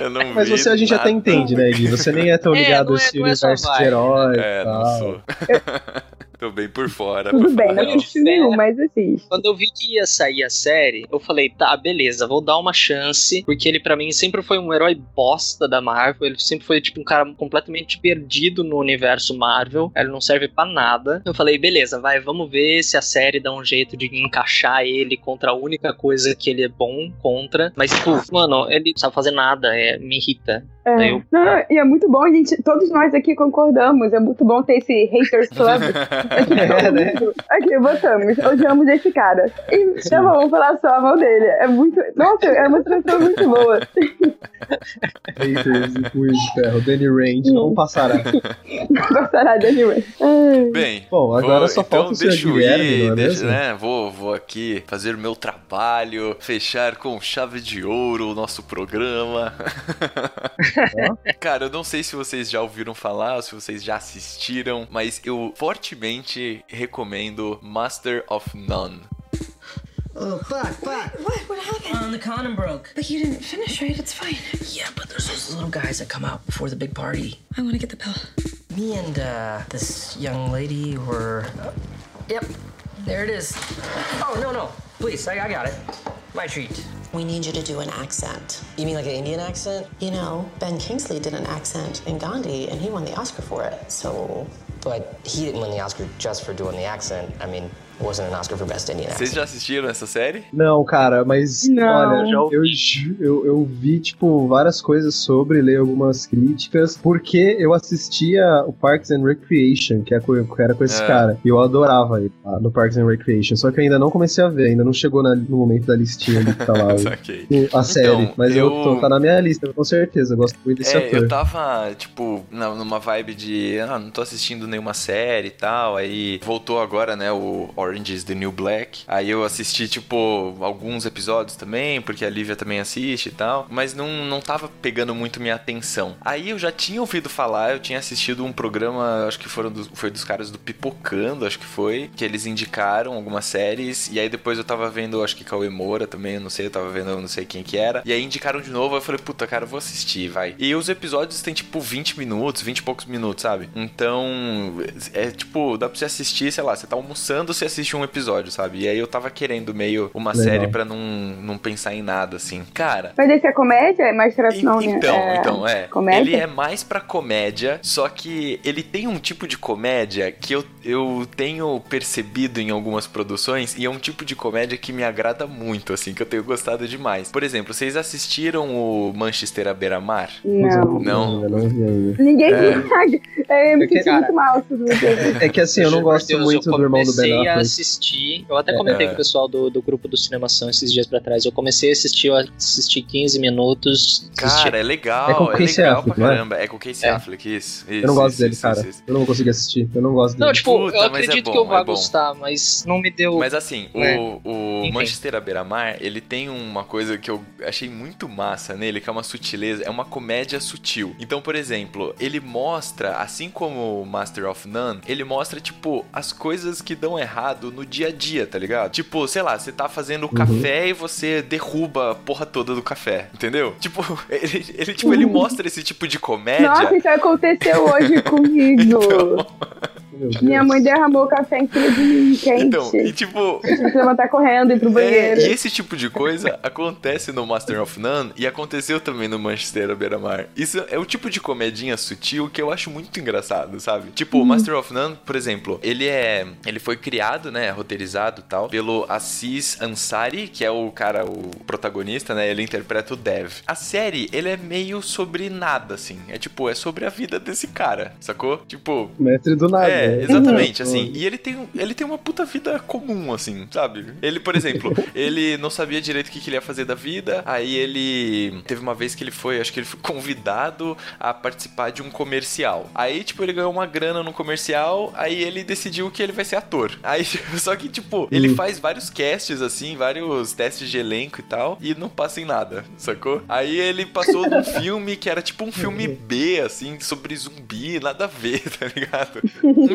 eu não Mas vi você a gente nada. até entende, né, Gui? Você nem é tão É, ligado não a é- esse não é universo de herói. É, não sou. Tô bem por fora. Tudo bem, falar não assisti nenhum, mas assiste. Quando eu vi que ia sair a série, eu falei, tá, beleza, vou dar uma chance, porque ele pra mim sempre foi um herói bosta da Marvel, ele sempre foi tipo um cara completamente perdido no universo Marvel, ele não serve pra nada. Eu falei, beleza, vai, vamos ver se a série dá um jeito de encaixar ele contra a única coisa que ele é bom contra. Mas tipo, mano, ele não sabe fazer nada, é, me irrita. É. Eu- Não, não, e é muito bom, gente. Todos nós aqui concordamos. É muito bom ter esse haters club. É, né? Aqui, botamos. Odiamos esse cara. E tá bom, vamos falar só a mão dele. É muito. Nossa, é uma situação muito boa. Haters e Punho de Ferro, Danny Rand, não passará. Passará Danny Rand. Ai. Bem, Bom, agora vou- só então falta o deixa eu ir, não é deixa, né? Vou, vou aqui fazer o meu trabalho, fechar com chave de ouro o nosso programa. Cara, eu não sei se vocês já ouviram falar, ou se vocês já assistiram, mas eu fortemente recomendo Master of None. Oh, fuck, fuck. What? What happened? Um, the condom broke. But you didn't finish, right? It's fine. Yeah, but there's those little guys that come out before the big party. I want to get the pill. Me and uh, this young lady were. Yep, there it is. Oh, no, no. Please, I, I got it. My treat. We need you to do an accent. You mean like an Indian accent? You know, Ben Kingsley did an accent in Gandhi and he won the Oscar for it. So but he didn't win the Oscar just for doing the accent. I mean, it wasn't an Oscar for Best Indian Vocês já assistiram essa série? Não, cara, mas Não. olha, eu, ju- eu, eu vi, tipo, várias coisas sobre, ler algumas críticas, porque eu assistia o Parks and Recreation, que, é era com esse É. cara, e eu adorava ele lá no Parks and Recreation, só que eu ainda não comecei a ver, ainda não chegou na- no momento da listinha ali que tá lá o- a série, Então, mas eu... eu- tô- tá na minha lista, com certeza, eu gosto muito desse É, ator. eu tava, tipo, na- numa vibe de, ah, não tô assistindo nenhuma série e tal, aí voltou agora, né, o Orange is the New Black, aí eu assisti, tipo, alguns episódios também, porque a Lívia também assiste e tal, mas não, não tava pegando muito minha atenção. Aí eu já tinha ouvido falar, eu tinha assistido um programa, acho que foram dos, foi dos caras do Pipocando, acho que foi, que eles indicaram algumas séries, e aí depois eu tava vendo, acho que Cauê Moura também, não sei, eu tava vendo, não sei quem que era, e aí indicaram de novo, eu falei, puta, cara, eu vou assistir, vai. E os episódios tem, tipo, 20 minutos, 20 e poucos minutos, sabe? Então, é tipo, dá pra você assistir, sei lá, você tá almoçando, você assiste um episódio, sabe? E aí eu tava querendo meio uma Legal. série pra não, não pensar em nada, assim. Cara, Mas esse é comédia? É mais tradicional, né? então, é... então, é. Comédia? Ele é mais pra comédia, só que ele tem um tipo de comédia que eu, eu tenho percebido em algumas produções e é um tipo de comédia que me agrada muito, assim, que eu tenho gostado demais. Por exemplo, vocês assistiram o Manchester à beira-mar? Não. Não? Não. Ninguém É. É, eu me que- senti muito mal. É que assim, eu não gosto muito do irmão do Ben Affleck. Assistir. Eu até comentei É. com o pessoal do, do grupo do Cinemação esses dias pra trás. Eu comecei a assistir, eu assisti 15 minutos. Cara, é legal, É com é, Casey legal Affleck, pra é? caramba. É com o Casey É. Affleck, isso. Eu não gosto dele, cara. isso. Eu não vou conseguir assistir. Eu não gosto dele. Não, tipo, Puta, eu é acredito bom, que eu vá é gostar, mas não me deu. Mas assim, É. o, o Enfim. Manchester à beira-mar, ele tem uma coisa que eu achei muito massa nele, que é uma sutileza, é uma comédia sutil. Então, por exemplo, ele mostra, assim como o Master of None, ele mostra, tipo, as coisas que dão errado no dia a dia, tá ligado? Tipo, sei lá, você tá fazendo o café e você derruba a porra toda do café, entendeu? Tipo, ele, ele, tipo, ele mostra esse tipo de comédia. Nossa, isso aconteceu hoje comigo. Deus. Minha mãe derramou café em cima de mim, quente. Então, e tipo, Eu tive que levantar correndo e ir pro É, banheiro. e esse tipo de coisa acontece no Master of None e aconteceu também no Manchester à beira-mar. Isso é o tipo de comedinha sutil que eu acho muito engraçado, sabe? Tipo, o Master of None, por exemplo, ele é. Ele foi criado, né? Roteirizado e tal, pelo Assis Ansari, que é o cara, o protagonista, né? Ele interpreta o Dev. A série, ele é meio sobre nada, assim. É tipo, é sobre a vida desse cara, sacou? Tipo, Mestre do nada. é, né? exatamente, Uhum. assim. E ele tem, ele tem uma puta vida comum, assim, sabe? Ele, por exemplo, ele não sabia direito o que, que ele ia fazer da vida. Aí ele. Teve uma vez que ele foi, acho que ele foi convidado a participar de um comercial. Aí, tipo, ele ganhou uma grana no comercial. Aí ele decidiu que ele vai ser ator. Aí, só que, tipo, ele Hum. faz vários casts, assim, vários testes de elenco e tal. E não passa em nada, sacou? Aí ele passou num filme que era tipo um filme B, assim, sobre zumbi, nada a ver, tá ligado?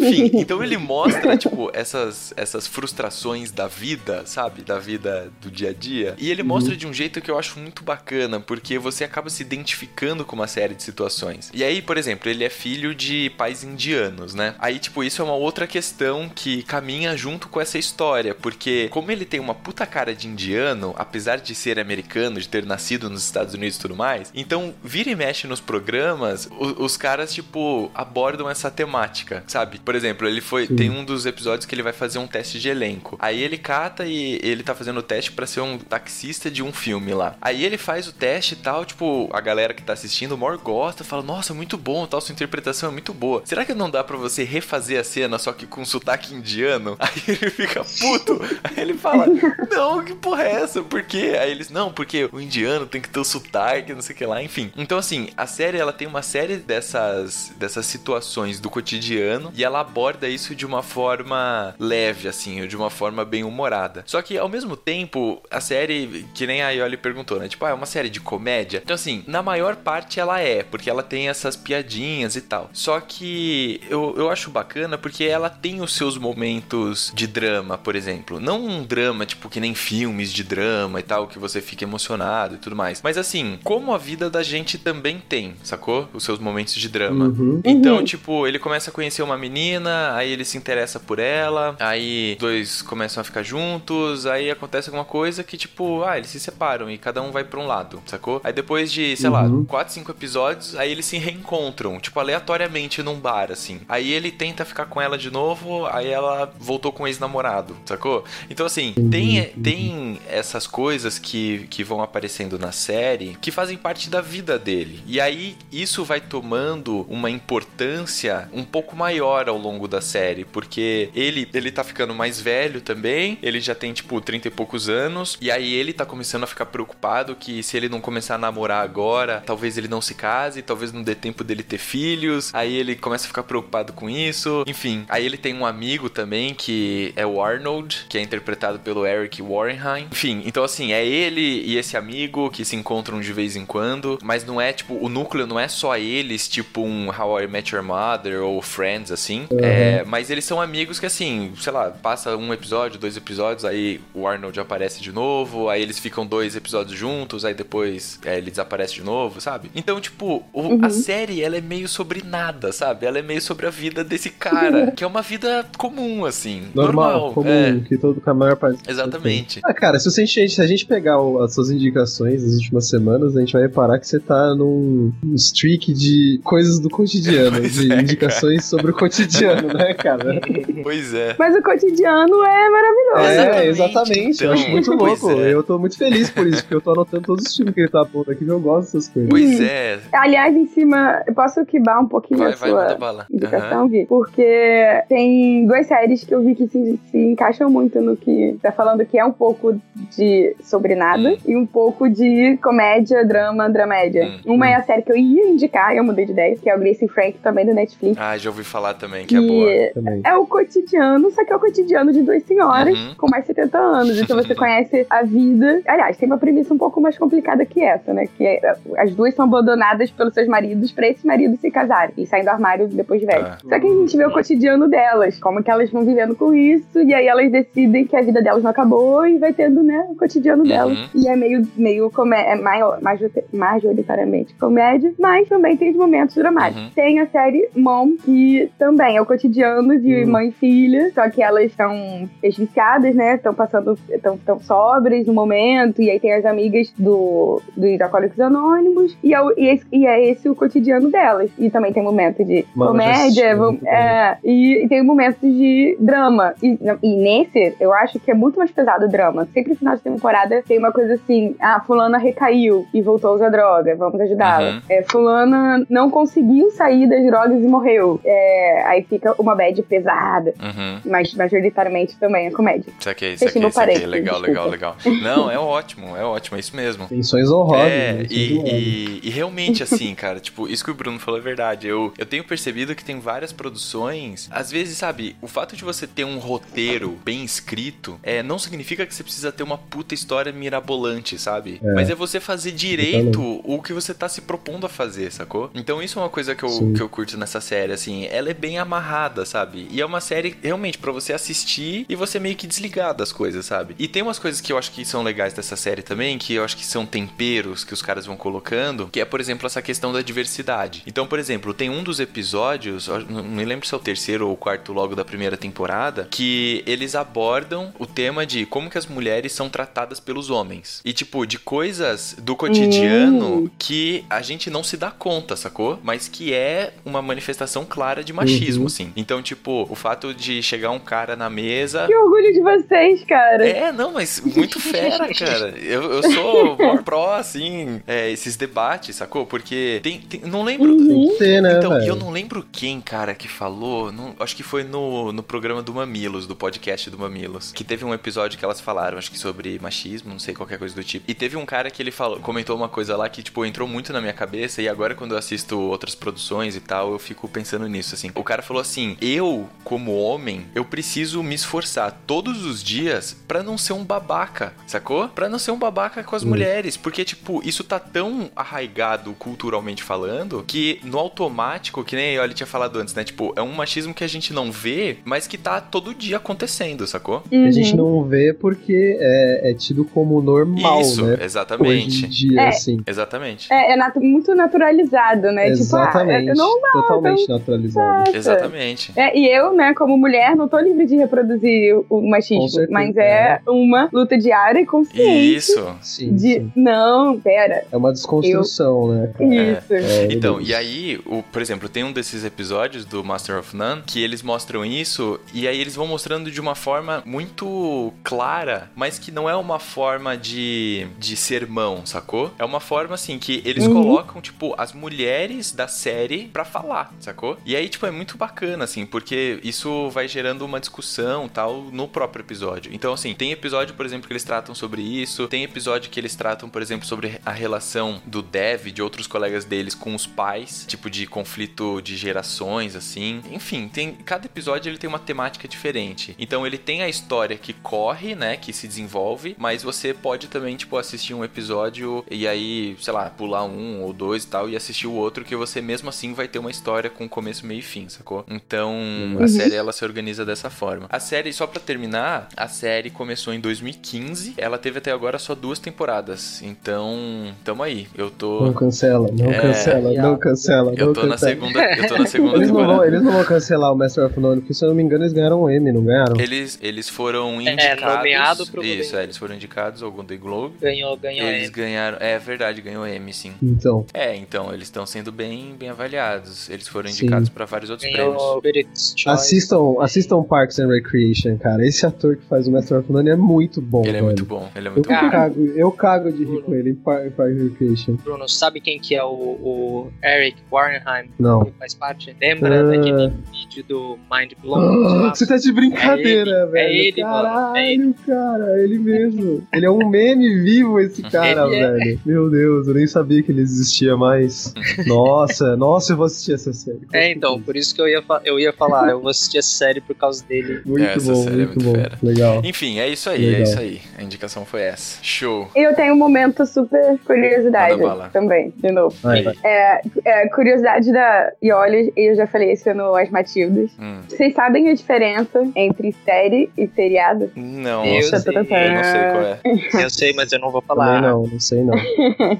Enfim, então ele mostra, tipo, essas, essas frustrações da vida, sabe? Da vida do dia a dia. E ele mostra de um jeito que eu acho muito bacana, porque você acaba se identificando com uma série de situações. E aí, por exemplo, ele é filho de pais indianos, né? Aí, tipo, isso é uma outra questão que caminha junto com essa história, porque como ele tem uma puta cara de indiano, apesar de ser americano, de ter nascido nos Estados Unidos e tudo mais, então vira e mexe nos programas, o- os caras, tipo, abordam essa temática, sabe? Por exemplo, ele foi. Tem um dos episódios que ele vai fazer um teste de elenco. Aí ele cata e ele tá fazendo o teste pra ser um taxista de um filme lá. Aí ele faz o teste e tal, tipo, a galera que tá assistindo, o maior gosta, fala, nossa, muito bom, tal, sua interpretação é muito boa. Será que não dá pra você refazer a cena, só que com sotaque indiano? Aí ele fica puto. Aí ele fala, não, que porra é essa? Por quê? Aí eles, não, porque o indiano tem que ter o sotaque, não sei o que lá, enfim. Então, assim, a série, ela tem uma série dessas, dessas situações do cotidiano e ela aborda isso de uma forma leve, assim, de uma forma bem humorada. Só que, ao mesmo tempo, a série, que nem a Yoli perguntou, né? Tipo, ah, é uma série de comédia? Então, assim, na maior parte ela é, porque ela tem essas piadinhas e tal. Só que eu, eu acho bacana porque ela tem os seus momentos de drama, por exemplo. Não um drama, tipo, que nem filmes de drama e tal, que você fica emocionado e tudo mais. Mas assim, como a vida da gente também tem, sacou? Os seus momentos de drama. Uhum. Então, Uhum. tipo, ele começa a conhecer uma menina mina, aí ele se interessa por ela, aí dois começam a ficar juntos, aí acontece alguma coisa que, tipo, ah, eles se separam e cada um vai pra um lado, sacou? Aí depois de, sei lá, Uhum. 4, 5 episódios, aí eles se reencontram, tipo, aleatoriamente num bar, assim. Aí ele tenta ficar com ela de novo, aí ela voltou com o ex-namorado, sacou? Então, assim, tem, tem essas coisas que, que vão aparecendo na série que fazem parte da vida dele. E aí isso vai tomando uma importância um pouco maior ao longo da série, porque ele, ele tá ficando mais velho também, ele já tem, tipo, 30 e poucos anos, e aí ele tá começando a ficar preocupado que se ele não começar a namorar agora, talvez ele não se case, talvez não dê tempo dele ter filhos, aí ele começa a ficar preocupado com isso, enfim. Aí ele tem um amigo também que é o Arnold, que é interpretado pelo Eric Warrenheim. Enfim, então assim, é ele e esse amigo que se encontram de vez em quando, mas não é tipo, o núcleo não é só eles, tipo um How I Met Your Mother ou Friends, assim. Uhum. É, mas eles são amigos que assim, sei lá, passa um episódio, dois episódios, aí o Arnold aparece de novo, aí eles ficam dois episódios juntos, aí depois é, ele desaparece de novo, sabe? Então, tipo, o- Uhum. a série, ela é meio sobre nada, sabe? Ela é meio sobre a vida desse cara, que é uma vida comum, assim. Normal, comum, é. que todo a maior parte. Exatamente. Ah, cara, se, você, se a gente pegar o- as suas indicações das últimas semanas, a gente vai reparar que você tá num num streak de coisas do cotidiano, de é, indicações sobre o cotidiano, né, cara? Pois é. Mas o cotidiano é maravilhoso. É, exatamente. eu acho então. muito louco. é. Eu tô muito feliz por isso, porque eu tô anotando todos os filmes que ele tá pondo aqui, eu gosto dessas coisas. Pois é. Aliás, em cima, eu posso quibar um pouquinho Vai, a vai, sua bala. indicação, Aham. Gui? Porque tem duas séries que eu vi que se, se encaixam muito no que tá falando, que é um pouco de sobre nada Hum. e um pouco de comédia, drama, dramédia. Hum. Uma é a série que eu ia indicar, eu mudei de ideia, que é o Grace Frank, também da Netflix. Ah, já ouvi falar também, que é E boa. é o cotidiano, só que é o cotidiano de duas senhoras Uhum. com mais de 70 anos. Então você conhece a vida. Aliás, tem uma premissa um pouco mais complicada que essa, né? Que é, as duas são abandonadas pelos seus maridos pra esses maridos se casarem e saem do armário depois de velho. Ah. Só que a gente vê o cotidiano delas, como que elas vão vivendo com isso, e aí elas decidem que a vida delas não acabou e vai tendo, né, o cotidiano delas. Uhum. E é meio, meio comé é maior, major- majoritariamente comédia, mas também tem os momentos dramáticos. Uhum. Tem a série Mom, que também é o cotidiano de mãe e filha, só que elas estão ex-viciadas, né? Estão passando, estão tão sóbrias no momento, e aí tem as amigas do, dos Alcoólicos Anônimos, e é, o- e, esse- e é esse o cotidiano delas. E também tem momento de Mano, comédia, é, e, e tem momentos de drama. E, e nesse, eu acho que é muito mais pesado o drama. Sempre no final de temporada tem uma coisa assim: ah, fulana recaiu e voltou a usar droga, vamos ajudá-la. Uhum. É, fulana não conseguiu sair das drogas e morreu. É, aí fica uma bad pesada. Uhum. Mas majoritariamente também é comédia. Saquei, Fechei saquei, meu saquei. parênteses, Legal, legal, legal. Não, é ótimo, é ótimo, é isso mesmo. Menções honrosas. É, menções e, e- e realmente assim, cara, tipo, isso que o Bruno falou é verdade. Eu, eu tenho percebido que tem várias produções. Às vezes, sabe, o fato de você ter um roteiro bem escrito é, não significa que você precisa ter uma puta história mirabolante, sabe? É. Mas é você fazer direito o que você tá se propondo a fazer, sacou? Então isso é uma coisa que eu, Sim. que eu curto nessa série, assim. Ela é bem amarrada, sabe? E é uma série realmente pra você assistir e você meio que desligar das coisas, sabe? E tem umas coisas que eu acho que são legais dessa série também, que eu acho que são temperos que os caras vão colocando, que é, por exemplo, essa questão da diversidade. Então, por exemplo, tem um dos episódios, não me lembro se é o terceiro ou o quarto logo da primeira temporada, que eles abordam o tema de como que as mulheres são tratadas pelos homens. E, tipo, de coisas do cotidiano Hum. que a gente não se dá conta, sacou? Mas que é uma manifestação clara de machismo, Uhum. assim. Então, tipo, o fato de chegar um cara na mesa. Que orgulho de vocês, cara. É, não, mas muito fera, cara. Eu, eu sou pró, assim, é, esses debates, sacou? Porque tem, tem- não lembro. Tem que ter, né, Então, e velho? eu não lembro quem, cara, que falou. não- acho que foi no, no programa do Mamilos, do podcast do Mamilos. Que teve um episódio que elas falaram, acho que sobre machismo, não sei, qualquer coisa do tipo. E teve um cara que ele falou, comentou uma coisa lá que, tipo, entrou muito na minha cabeça. E agora, quando eu assisto outras produções e tal, eu fico pensando nisso, assim. O cara falou assim: eu, como homem, eu preciso me esforçar todos os dias pra não ser um babaca, sacou? Pra não ser um babaca com as Hum. mulheres. Porque, tipo, isso tá tão arraigado culturalmente falando que no automático, que nem ele tinha falado antes, né? Tipo, é um machismo que a gente não vê, mas que tá todo dia acontecendo, sacou? Que a gente não vê porque é, é tido como normal, Isso, né? exatamente. Hoje em dia, É. assim. Exatamente. É, é natu- muito naturalizado, né? Exatamente. Tipo, ah, é normal. Totalmente então- naturalizado. Nossa, Exatamente. É, e eu, né, como mulher, não tô livre de reproduzir o machismo, mas é uma luta diária e consciente. Isso. Sim, De, sim. não, pera. É uma desconstrução, né? cara? Isso. É, Então, ele- e aí, o, por exemplo, tem um desses episódios do Master of None que eles mostram isso e aí eles vão mostrando de uma forma muito clara, mas que não é uma forma de, de sermão, sacou? É uma forma assim que eles Uhum. colocam, tipo, as mulheres da série pra falar, sacou? E aí, tipo, é muito bacana, assim, porque isso vai gerando uma discussão tal no próprio episódio. Então, assim, tem episódio, por exemplo, que eles tratam sobre isso, tem episódio que eles tratam, por exemplo, sobre a relação do Dev, de outros colegas deles com os pais, tipo de conflito de gerações, assim. Enfim, tem cada episódio ele tem uma temática diferente. Então ele tem a história que corre, né, que se desenvolve, mas você pode também, tipo, assistir um episódio e aí, sei lá, pular um ou dois e tal e assistir o outro que você mesmo assim vai ter uma história com começo, meio e fim, sacou? Então, a Uhum. série ela se organiza dessa forma. A série, só pra terminar, a série começou em 2015, ela teve até agora só duas temporadas. Então, tamo aí. Eu tô Não cancela, não É, cancela, não cancela. eu não tô na cancela. segunda, eu tô na segunda Eles não, vão, temporada. eles não vão cancelar o Master of None, porque se eu não me engano eles ganharam um M, não ganharam? Eles, eles foram É, indicados. nomeado pro Isso, Golden é, eles foram indicados ao Golden Globe. Ganhou, ganhou Eles M. ganharam. É verdade, ganhou M, sim. Então, É, então, eles estão sendo bem, bem avaliados. Eles foram indicados pra vários outros prêmios. Ganhou Critics' Choice. assistam, assistam Parks and Recreation, cara. Esse ator que faz o Master of None é muito bom, Ele é velho. muito bom, ele é Eu muito bom. cago, eu cago de rir com ele em Par- Parks and Recreation. Bruno, sabe quem que é o, o Eric Warrenheim? Não. Que faz parte? Lembra Ah. daquele vídeo do Mind Blown? Ah, Você tá de brincadeira, É ele, velho. é ele, mano, Caralho, cara, ele mesmo. Ele é um meme vivo, esse cara, Ele é. velho. Meu Deus, eu nem sabia que ele existia mais. Nossa, nossa, eu vou assistir essa série. É, então, por isso que eu ia, fa- eu ia falar, eu vou assistir essa série por causa dele. Muito Essa bom, série é muito muito bom. fera. Legal. Enfim, é isso aí, Legal. é isso aí. A indicação foi essa. Show. Eu tenho um momento super curiosidade também, de novo. Vai, vai. É, é, curiosidade da. E olha, eu já falei isso no As Matildas. Hum. Vocês sabem a diferença entre série e seriado? Não, Eu sei. eu não sei qual é. Eu sei, mas eu não vou Também falar. não, não sei não.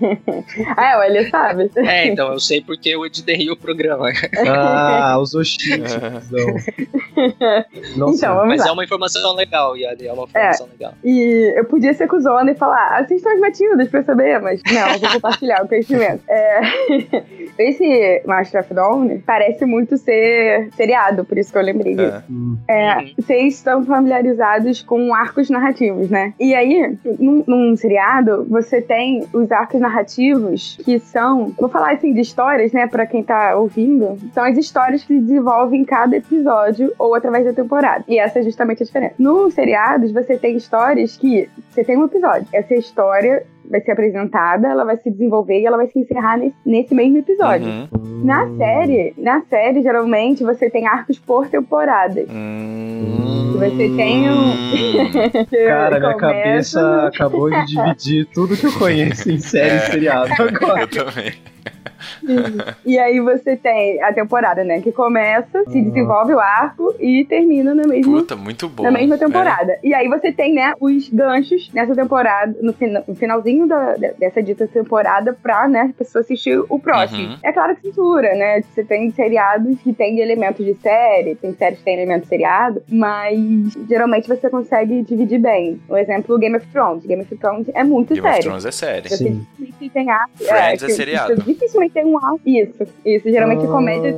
ah, olha, sabe? É, então, eu sei porque eu editei o programa. Ah, os Oshits. Nossa, Então, vamos Mas lá. é uma informação legal, Yali, é uma informação legal. E eu podia ser cuzona e falar, assistam as Matildas pra saber, mas não, eu vou compartilhar o conhecimento. É, esse Master of Dawn parece muito ser seriado, por isso que eu lembrei disso. É. Hum, É, Uhum. vocês estão familiarizados com arcos narrativos, né? E aí, num, num seriado, você tem os arcos narrativos que são, vou falar assim de histórias, né, Pra quem tá ouvindo, são as histórias que se desenvolvem em cada episódio ou através da temporada. E essa é justamente a diferença. Nos seriados, você tem histórias que você tem um episódio. Essa história vai ser apresentada, ela vai se desenvolver e ela vai se encerrar nesse, nesse mesmo episódio. Uhum. Na série, na série, geralmente, você tem arcos por temporada. Hum. Você tem um. Cara, minha cabeça acabou de dividir tudo que eu conheço em série e seriado agora. Eu também. E aí você tem a temporada, né? Que começa, se Uhum. desenvolve o arco e termina na mesma, Puta, muito bom. na mesma É. temporada. E aí você tem, né, os ganchos nessa temporada, no, fina- no finalzinho da- de- dessa dita temporada, pra, né, a pessoa assistir o próximo. Uhum. É claro que censura, né? Você tem seriados que tem elementos de série, tem séries que tem elementos seriado, mas geralmente você consegue dividir bem. O exemplo, Game of Thrones. Game of Thrones é muito Game of sério. Thrones é série. Você Sim. dificilmente tem arco. Friends é que- seriado. Dificilmente tem um arco. Isso, isso. Geralmente Ah. comédia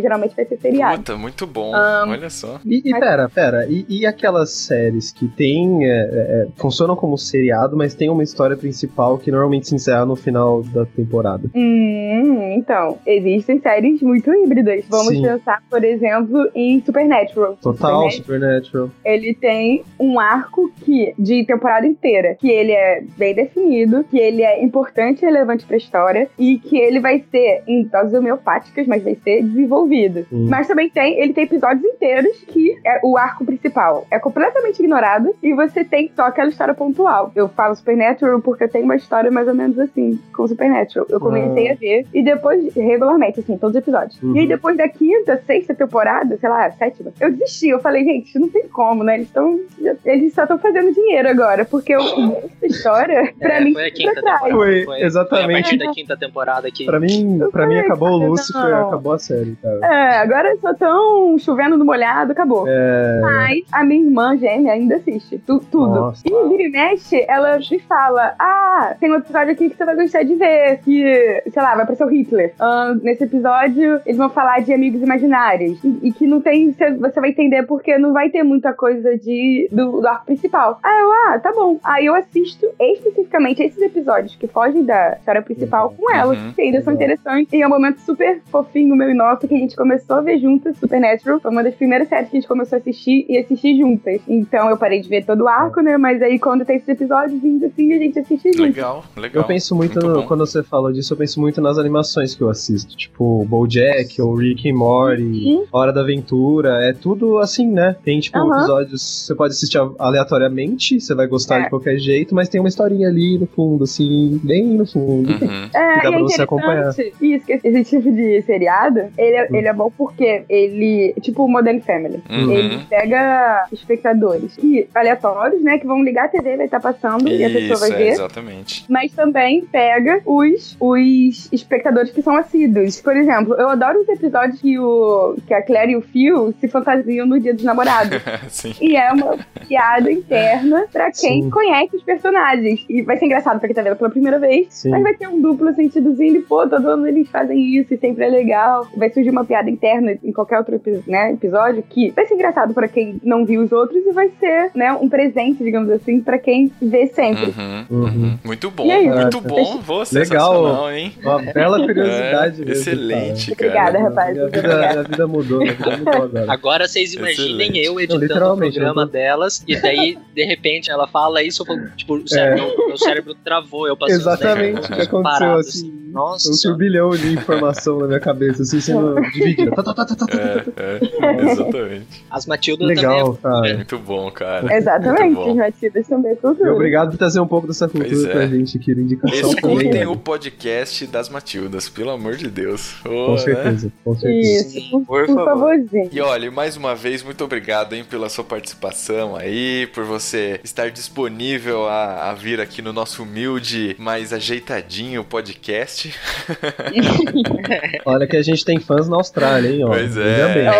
geralmente vai ser seriado. Puta, muito bom. Um, Olha só. E, e pera, pera, e, e aquelas séries que tem. é, é, funcionam como seriado, mas tem uma história principal que normalmente se encerra no final da temporada. Hum, então, existem séries muito híbridas. Vamos Sim. pensar, por exemplo, em Supernatural. Total, Supernatural, Supernatural. ele tem um arco que de temporada inteira, que ele é bem definido, que ele é importante e relevante pra história e que ele vai ser em doses homeopáticas, mas vai ser desenvolvido. Hum. Mas também tem, ele tem episódios inteiros que é o arco principal é completamente ignorado e você tem só aquela história pontual. Eu falo Supernatural porque eu tenho uma história mais ou menos assim com Supernatural. Eu comecei Ah. a ver e depois regularmente assim, todos os episódios. Uhum. E aí depois da quinta, sexta temporada, sei lá, sétima, eu desisti. Eu falei, gente, não tem como, né? Eles estão eles só estão fazendo dinheiro agora, porque eu essa história pra É, mim foi a quinta temporada. Foi, Foi, Foi a exatamente. partir da quinta temporada aqui. Pra mim, pra mim acabou o não. acabou a série, cara. É, agora só tão chovendo no molhado, acabou. É. Mas a minha irmã gêmea ainda assiste. Tu- tudo. Nossa. E vira e mexe, ela me fala: Ah, tem um episódio aqui que você vai gostar de ver. Que, sei lá, vai aparecer o Hitler. Ah, nesse episódio, eles vão falar de amigos imaginários. E, e que não tem. Você vai entender porque não vai ter muita coisa de, do, do arco principal. Aí eu, ah, tá bom. Aí eu assisto especificamente esses episódios que fogem da história principal com ela, Uhum. Que ainda são interessantes. E é um momento super fofinho, meu e nosso, que a gente começou a ver juntas, Supernatural. Foi uma das primeiras séries que a gente começou a assistir e assistir juntas. Então eu parei de ver todo o arco, né? Mas aí quando tem esses episódios, vindo assim, a gente assiste junto. Legal, legal. Eu penso muito, no- quando você fala disso, eu penso muito nas animações que eu assisto. Tipo, BoJack, ou Rick and Morty, Hora da Aventura. É tudo assim, né? Tem, tipo, Aham. episódios você pode assistir aleatoriamente, você vai gostar É. de qualquer jeito, mas tem uma historinha ali no fundo, assim, bem no fundo. É, que dá e pra é você acompanhar. isso, que esse tipo de seriado, ele é, Hum. ele é bom porque ele, tipo o Modern Family, Uhum. ele pega espectadores que, aleatórios, né, que vão ligar a TV, vai estar passando e a pessoa Isso, vai é, ver. exatamente. Mas também pega os, os espectadores que são assíduos. Por exemplo, eu adoro os episódios que, o, que a Claire e o Phil se fantasiam no dia dos namorados. Sim. E é uma piada interna pra quem Sim. conhece os personagens. E vai ser engraçado pra quem tá vendo pela primeira vez. Sim. Mas vai ter um duplo sentidozinho de, pô, todo ano eles fazem isso e sempre é legal. Vai surgir uma piada interna em qualquer outro né, episódio que vai ser engraçado pra quem não viu os outros e vai ser, né, um presente, digamos assim, pra quem vê sempre. Uhum, Uhum. uhum. Muito bom, E aí, muito você- bom. Pô, Legal. sensacional, hein? Uma bela curiosidade É, excelente, cara. Obrigada, rapaz. Minha vida, minha vida mudou, minha vida mudou agora. Agora vocês imaginem Excelente. eu Não, editando o literalmente, programa tô- delas, e daí, de repente, ela fala isso, eu falo, tipo, o cérebro, meu cérebro travou, eu passei Exatamente o que aconteceu, parado, assim. Nossa, Um turbilhão de informação na minha cabeça, assim, sendo dividida. Tá, tá, tá, tá, tá, tá, tá. É, é, exatamente. as Matildas Legal, também. cara. Muito bom, cara. Exatamente, Muito as bom. batidas também é E cultura. obrigado por trazer um pouco dessa cultura Pois é. pra gente aqui na indicação também. Escutem né? o podcast das Matildas, pelo amor de Deus. Ô, Com né? certeza, com certeza. Isso, por, por por favor. favorzinho. E olha, mais uma vez, muito obrigado hein, pela sua participação aí, por você estar disponível a, a vir aqui no nosso humilde, mais ajeitadinho podcast. Olha que a gente tem fãs na Austrália, hein, ó. Pois é.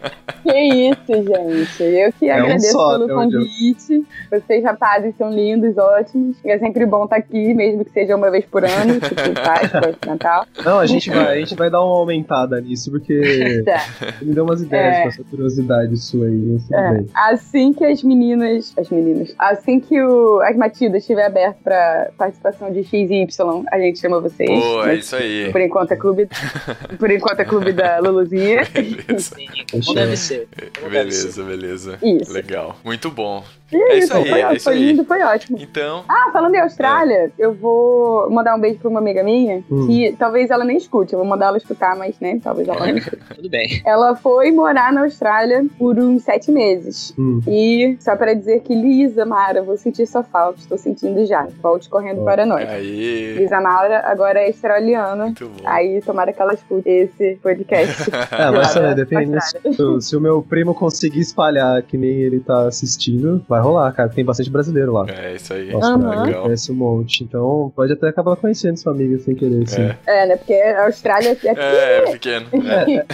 Que isso, gente. Eu que É um agradeço só, pelo até onde eu- convite. Vocês, rapazes, são lindos, ótimos. E é sempre bom estar aqui, mesmo que seja uma vez por ano, tipo Páscoa, Natal. Não, a gente, vai, a gente vai dar uma aumentada nisso, porque Tá. me deu umas ideias É. com essa curiosidade sua aí, tudo É, assim que as meninas. As meninas. Assim que o, as Matildas estiver aberto pra participação de X e Y, a gente chama vocês. Pô, é isso aí. Por enquanto é clube. por enquanto é clube da Luluzinha. Beleza, Como deve ser. Como deve ser. beleza, beleza. Isso. Legal. Muito bom. E É isso aí, foi, é isso foi aí. lindo, foi ótimo. Então, Ah, falando em Austrália, eu vou mandar um beijo pra uma amiga minha, Hum. que talvez ela nem escute, eu vou mandar ela escutar, mas, né, talvez ela não escute. Tudo bem. Ela foi morar na Austrália por uns sete meses. Hum. E só pra dizer que Lisa, Mara, vou sentir sua falta, estou sentindo já. Volte correndo para nós. aí. Lisa Mara agora é australiana. Muito bom. Aí tomara que ela escute esse podcast. É, mas é, depende. Se, se o meu primo conseguir espalhar que nem ele tá assistindo, vai rolar, cara. Tem bastante brasileiro lá. É isso aí. Nossa, Aham. ele conhece um monte. Então pode até acabar conhecendo sua amiga sem querer, assim. É. É, né? Porque a Austrália é É, pequeno. É.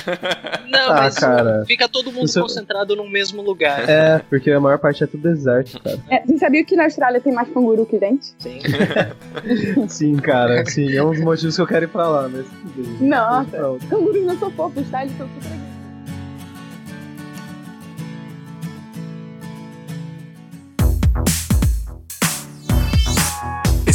Não, Ah, mas cara. fica todo mundo Isso- concentrado no mesmo lugar. É, porque a maior parte é tudo deserto, cara. É, você sabia que na Austrália tem mais canguru que gente? Sim. Sim, cara, sim. É um dos motivos que eu quero ir pra lá, mas tudo bem. Nossa, Então, cangurus não são fofos, tá? Eles são super